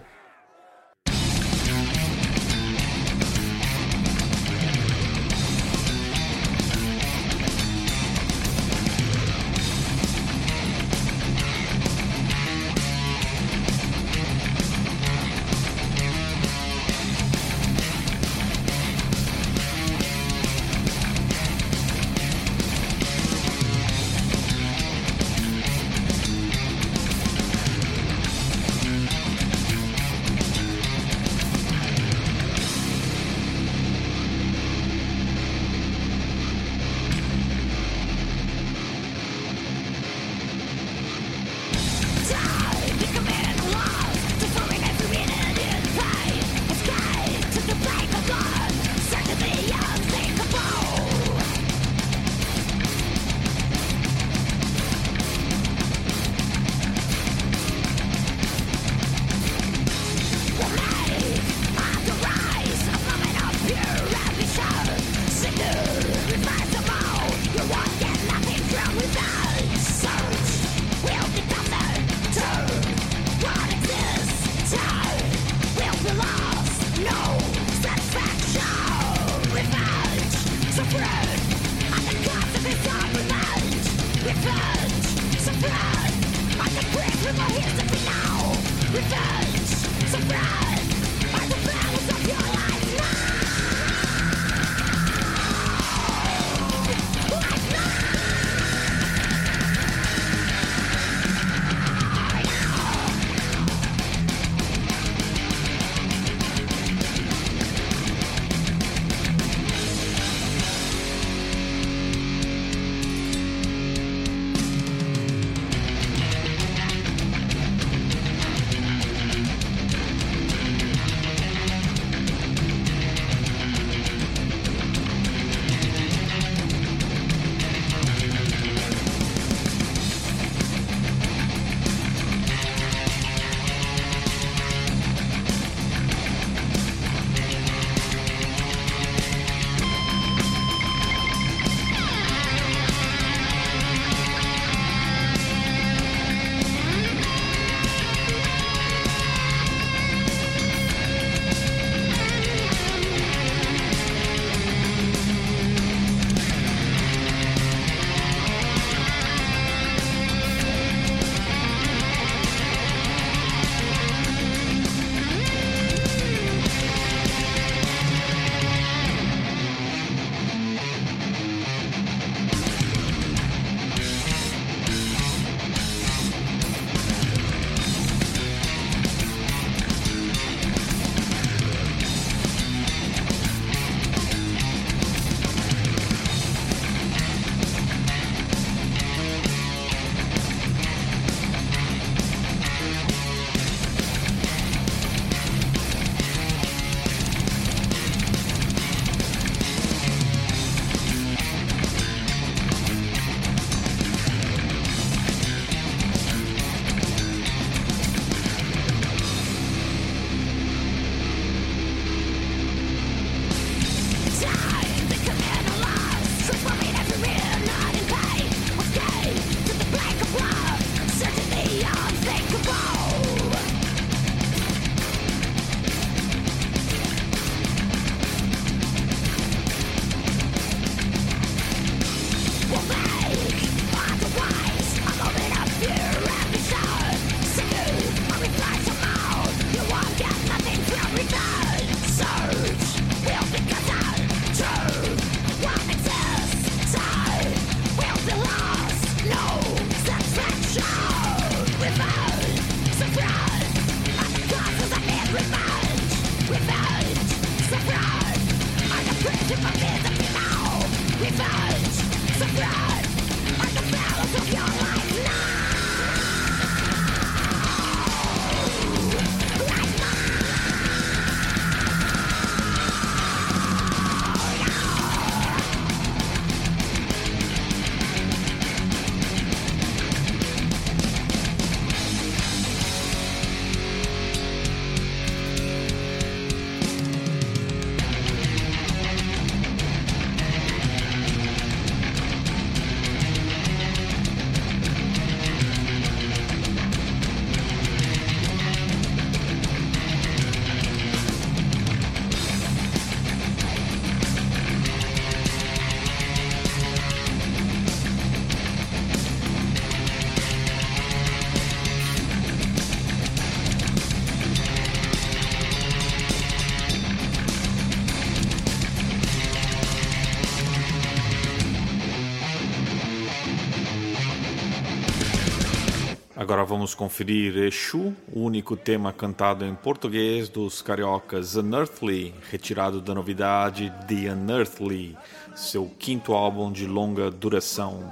Agora vamos conferir Exu, o único tema cantado em português dos cariocas Unearthly, retirado da novidade The Unearthly, seu quinto álbum de longa duração.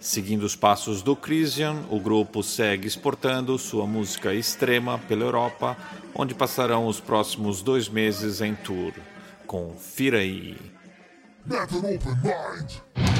Seguindo os passos do Christian, o grupo segue exportando sua música extrema pela Europa, onde passarão os próximos dois meses em tour. Confira aí! That's open mind.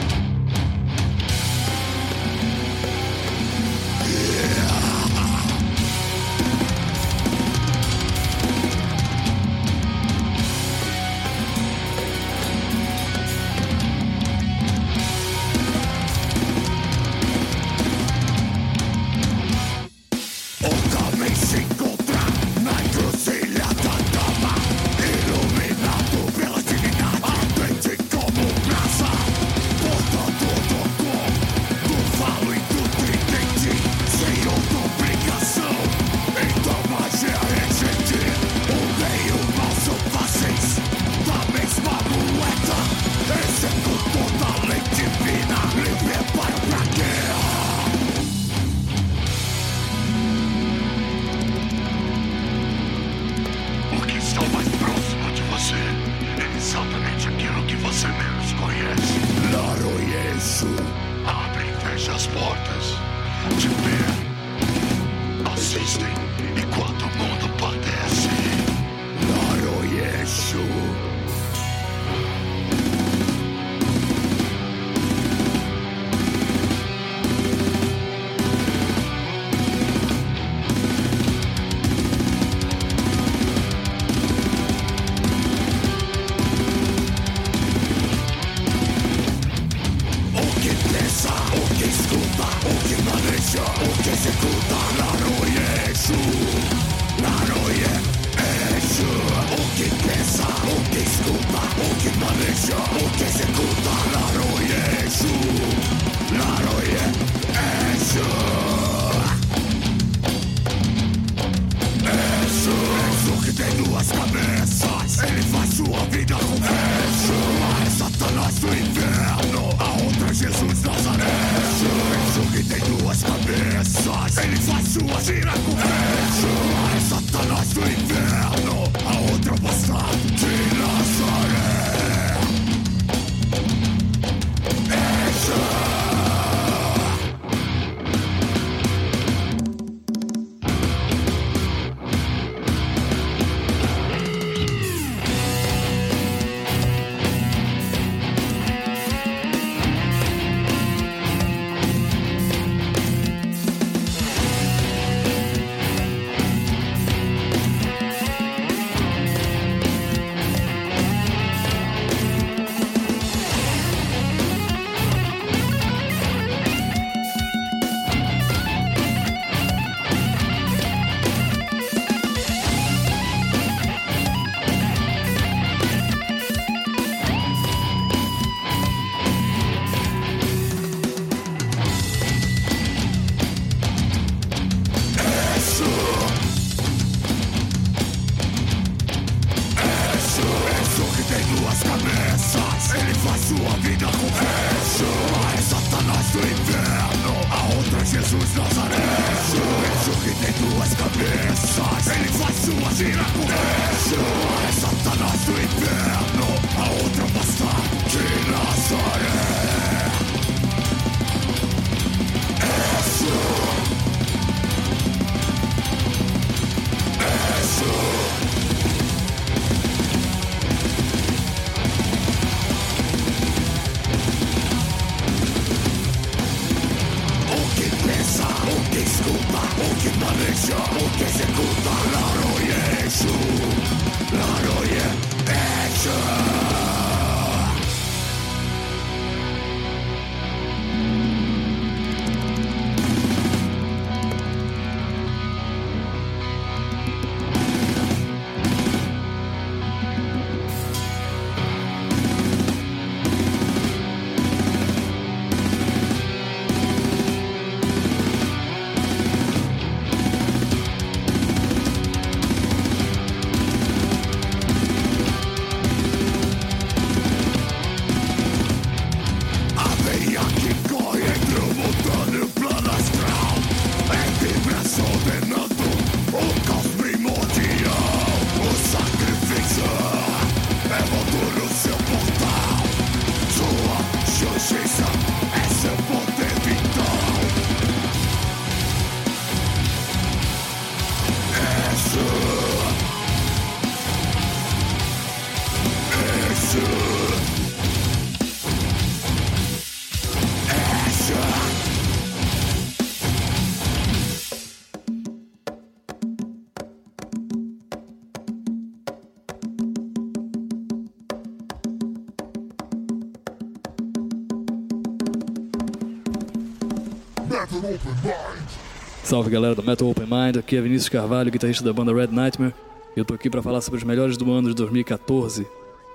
Salve galera do Metal Open Mind, aqui é Vinícius Carvalho, guitarrista da banda Red Nightmare. Eu tô aqui para falar sobre os melhores do ano de 2014.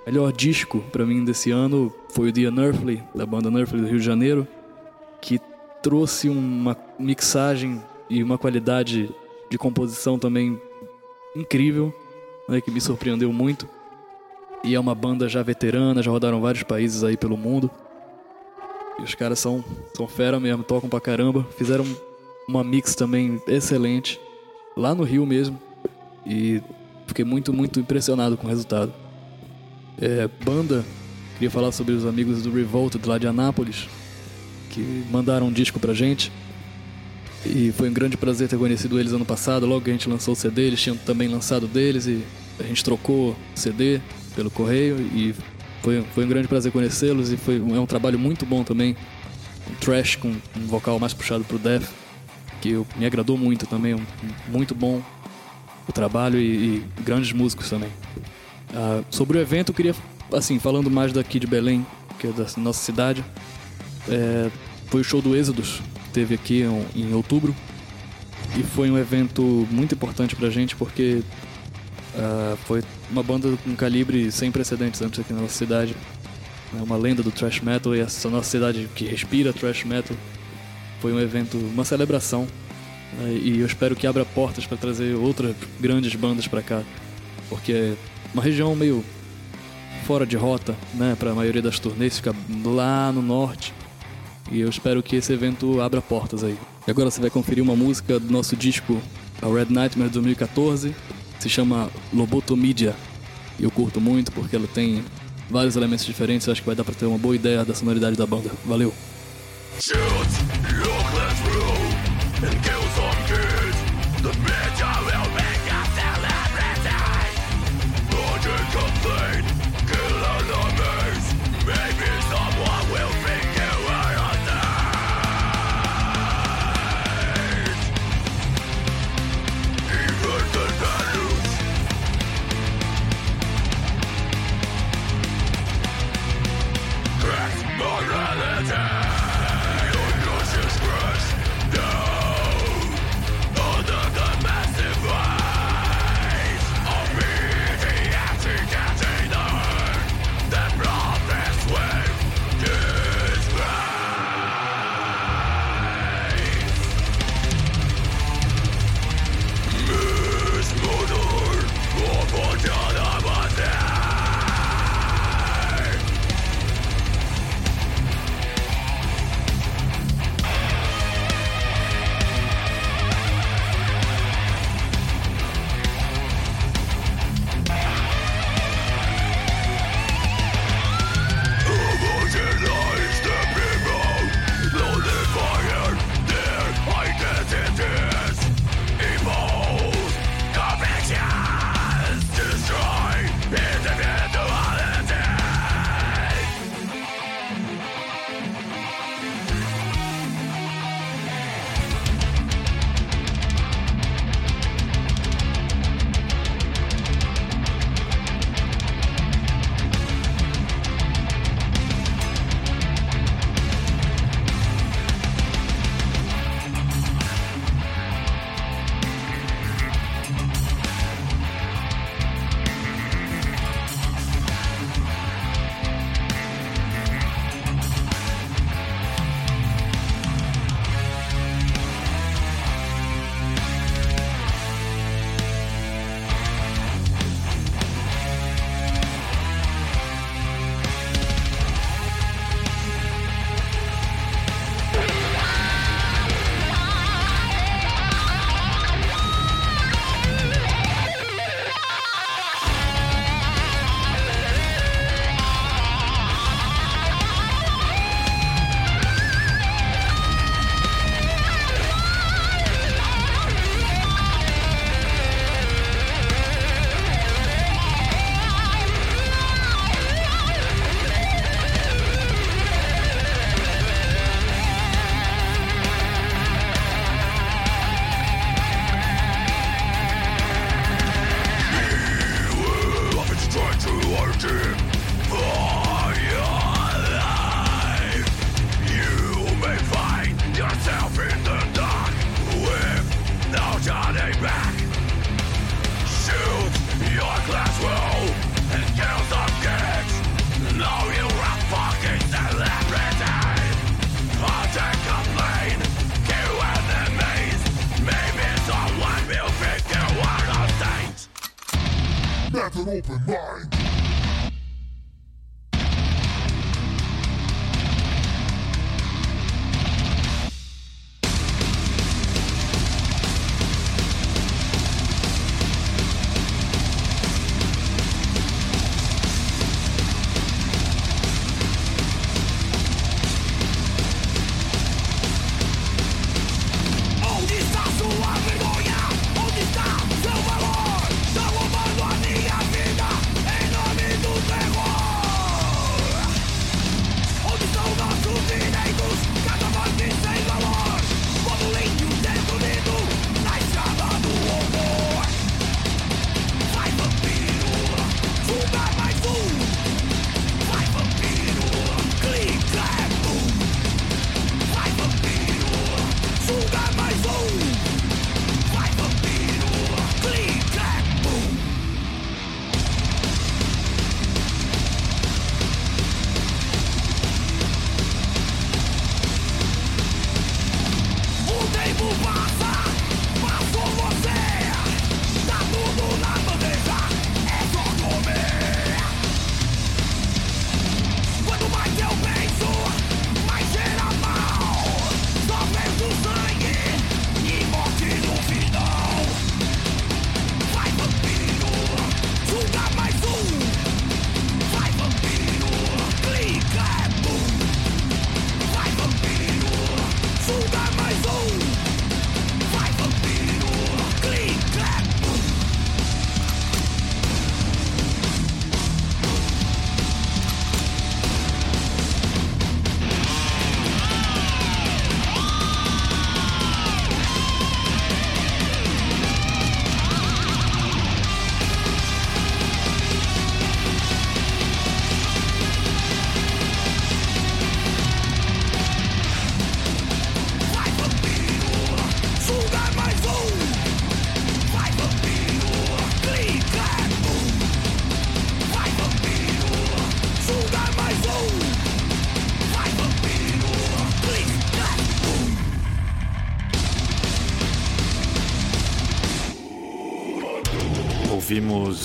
Melhor disco para mim desse ano foi o The Unearthly, da banda Unearthly do Rio de Janeiro, que trouxe uma mixagem e uma qualidade de composição também incrível, né, que me surpreendeu muito. E é uma banda já veterana, já rodaram vários países aí pelo mundo. E os caras são, são fera mesmo, tocam pra caramba. Fizeram uma mix também excelente, lá no Rio mesmo. E fiquei muito, muito impressionado com o resultado. É, banda, queria falar sobre os amigos do Revolted lá de Anápolis, que mandaram um disco pra gente. E foi um grande prazer ter conhecido eles ano passado. Logo que a gente lançou o CD, eles tinham também lançado deles e a gente trocou CD pelo correio e foi, foi um grande prazer conhecê-los e foi é um trabalho muito bom também. Um trash com um vocal mais puxado pro death, que eu, me agradou muito também. Um, muito bom o trabalho e, e grandes músicos também. Ah, sobre o evento, eu queria, assim, falando mais daqui de Belém, que é da nossa cidade, é, foi o show do Êxodos, teve aqui em, em outubro. E foi um evento muito importante pra gente porque ah, foi uma banda com calibre sem precedentes antes aqui na nossa cidade. É uma lenda do thrash metal e essa nossa cidade que respira thrash metal. Foi um evento, uma celebração. né, e eu espero que abra portas para trazer outras grandes bandas para cá. Porque é uma região meio fora de rota, né, para a maioria das turnês, fica lá no norte. E eu espero que esse evento abra portas aí. E agora você vai conferir uma música do nosso disco, a Red Nightmare de 2014. Se chama Lobotomidia. E eu curto muito porque ela tem vários elementos diferentes. Eu acho que vai dar pra ter uma boa ideia da sonoridade da banda. Valeu! Shoot! Look that through and give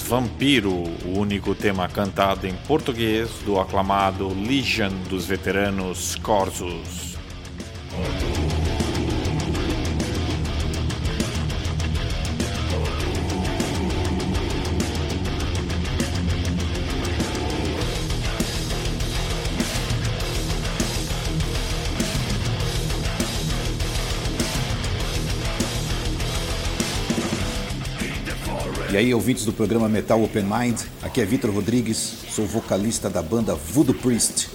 Vampiro, o único tema cantado em português do aclamado Legion dos veteranos Corsos. E aí, ouvintes do programa Metal Open Mind, aqui é Vitor Rodrigues, sou vocalista da banda Voodoo Priest.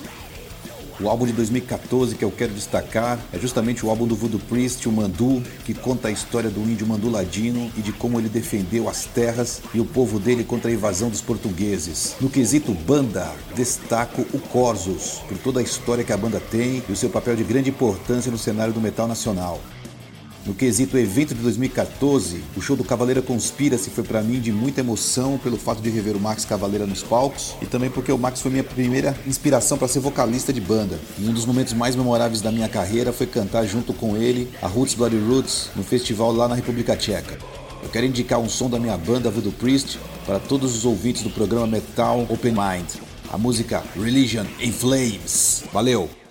O álbum de 2014 que eu quero destacar é justamente o álbum do Voodoo Priest, o Mandu, que conta a história do índio Mandu Ladino e de como ele defendeu as terras e o povo dele contra a invasão dos portugueses. No quesito banda, destaco o Corsos, por toda a história que a banda tem e o seu papel de grande importância no cenário do metal nacional. No quesito evento de 2014, o show do Cavaleira Conspira-se foi pra mim de muita emoção pelo fato de rever o Max Cavaleira nos palcos e também porque o Max foi minha primeira inspiração para ser vocalista de banda. E um dos momentos mais memoráveis da minha carreira foi cantar junto com ele a Roots Bloody Roots no festival lá na República Tcheca. Eu quero indicar um som da minha banda Voodoo Priest para todos os ouvintes do programa Metal Open Mind. A música Religion in Flames. Valeu!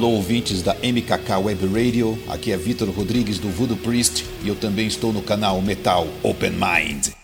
Alô, ouvintes da MKK Web Radio, aqui é Vitor Rodrigues do Voodoo Priest e eu também estou no canal Metal Open Mind.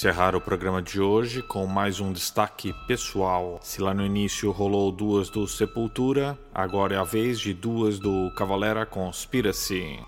Encerrar o programa de hoje com mais um destaque pessoal. Se lá no início rolou duas do Sepultura, agora é a vez de duas do Cavalera Conspiracy.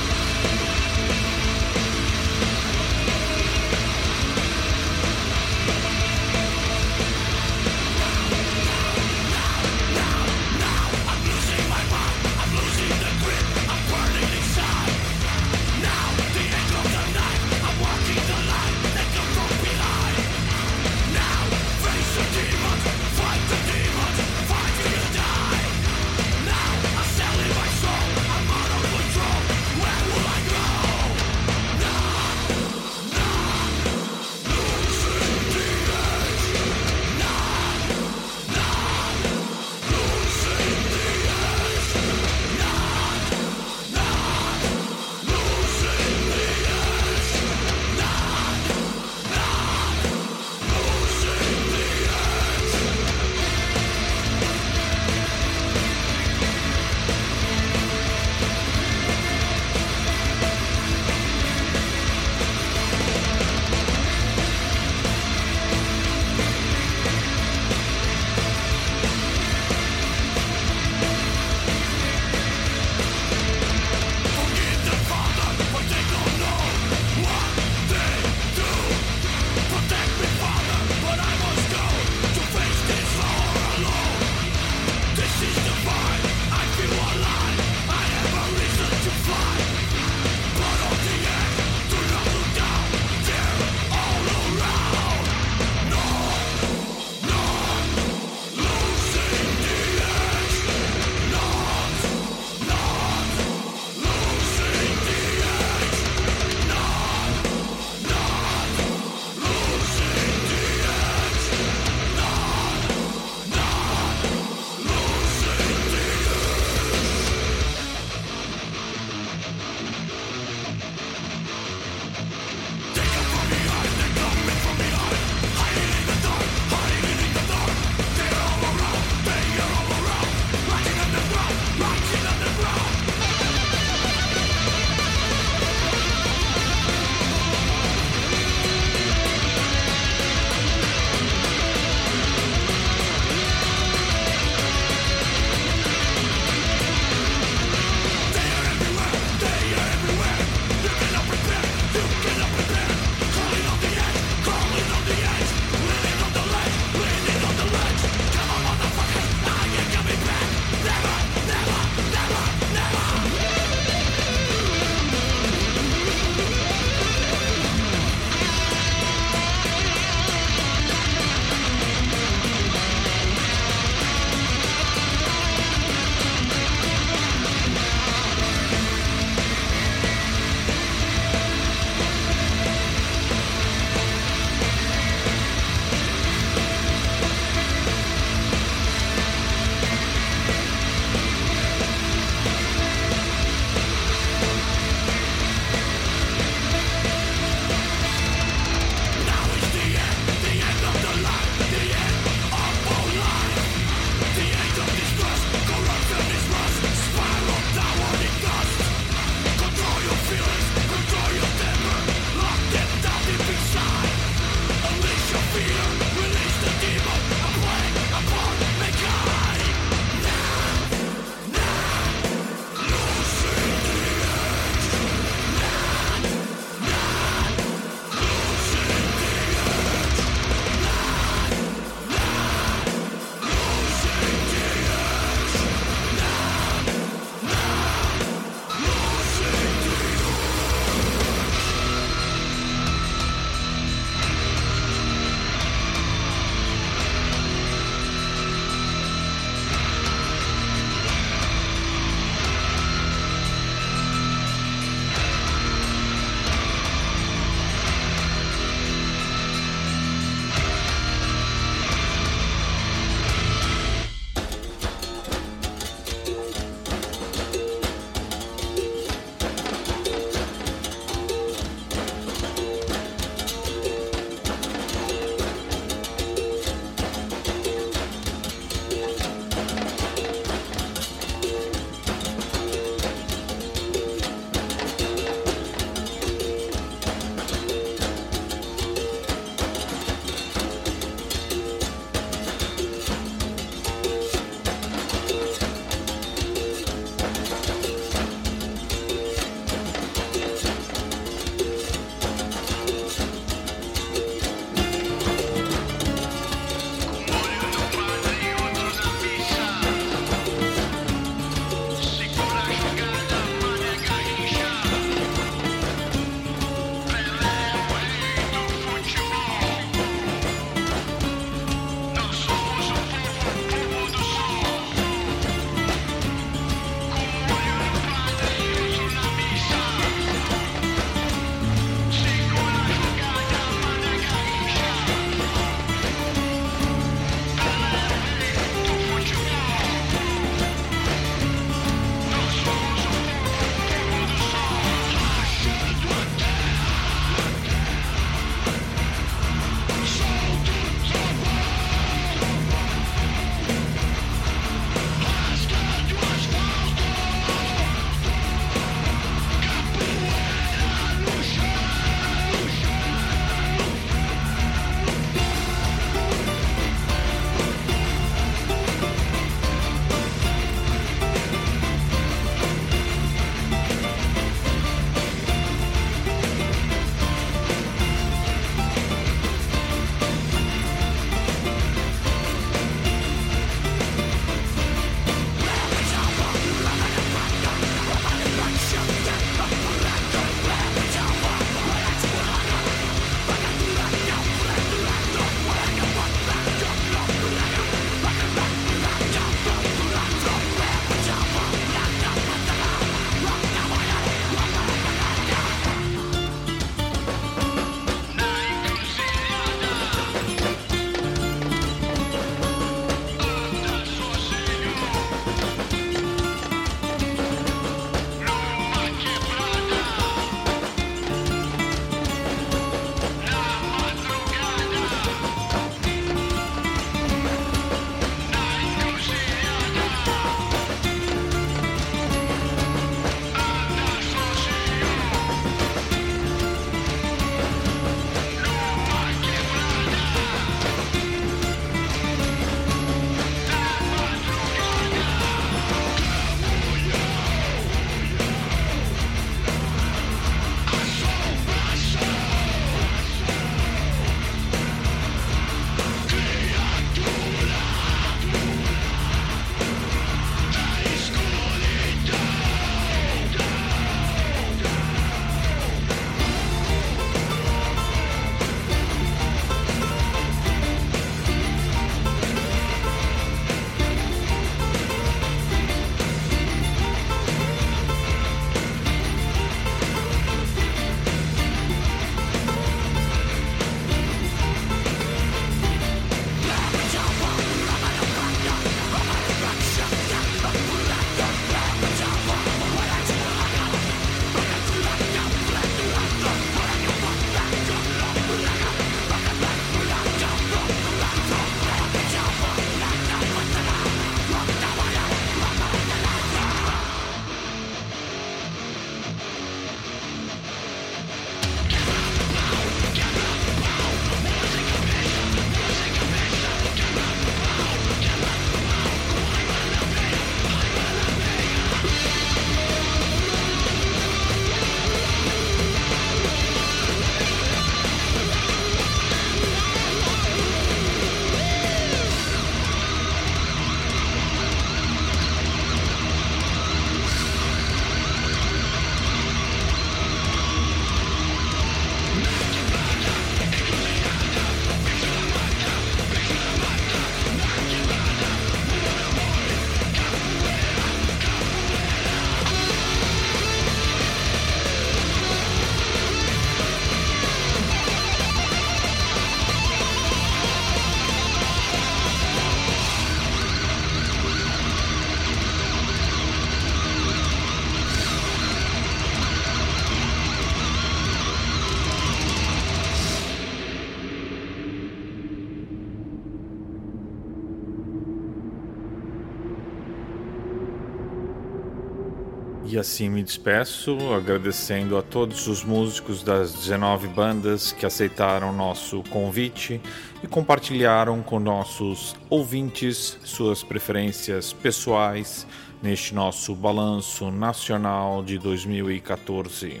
E assim me despeço, agradecendo a todos os músicos das 19 bandas que aceitaram nosso convite e compartilharam com nossos ouvintes suas preferências pessoais neste nosso balanço nacional de 2014.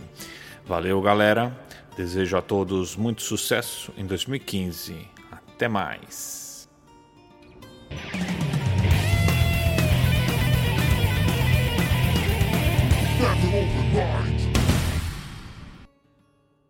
Valeu, galera. Desejo a todos muito sucesso em 2015. Até mais. That's an open mind.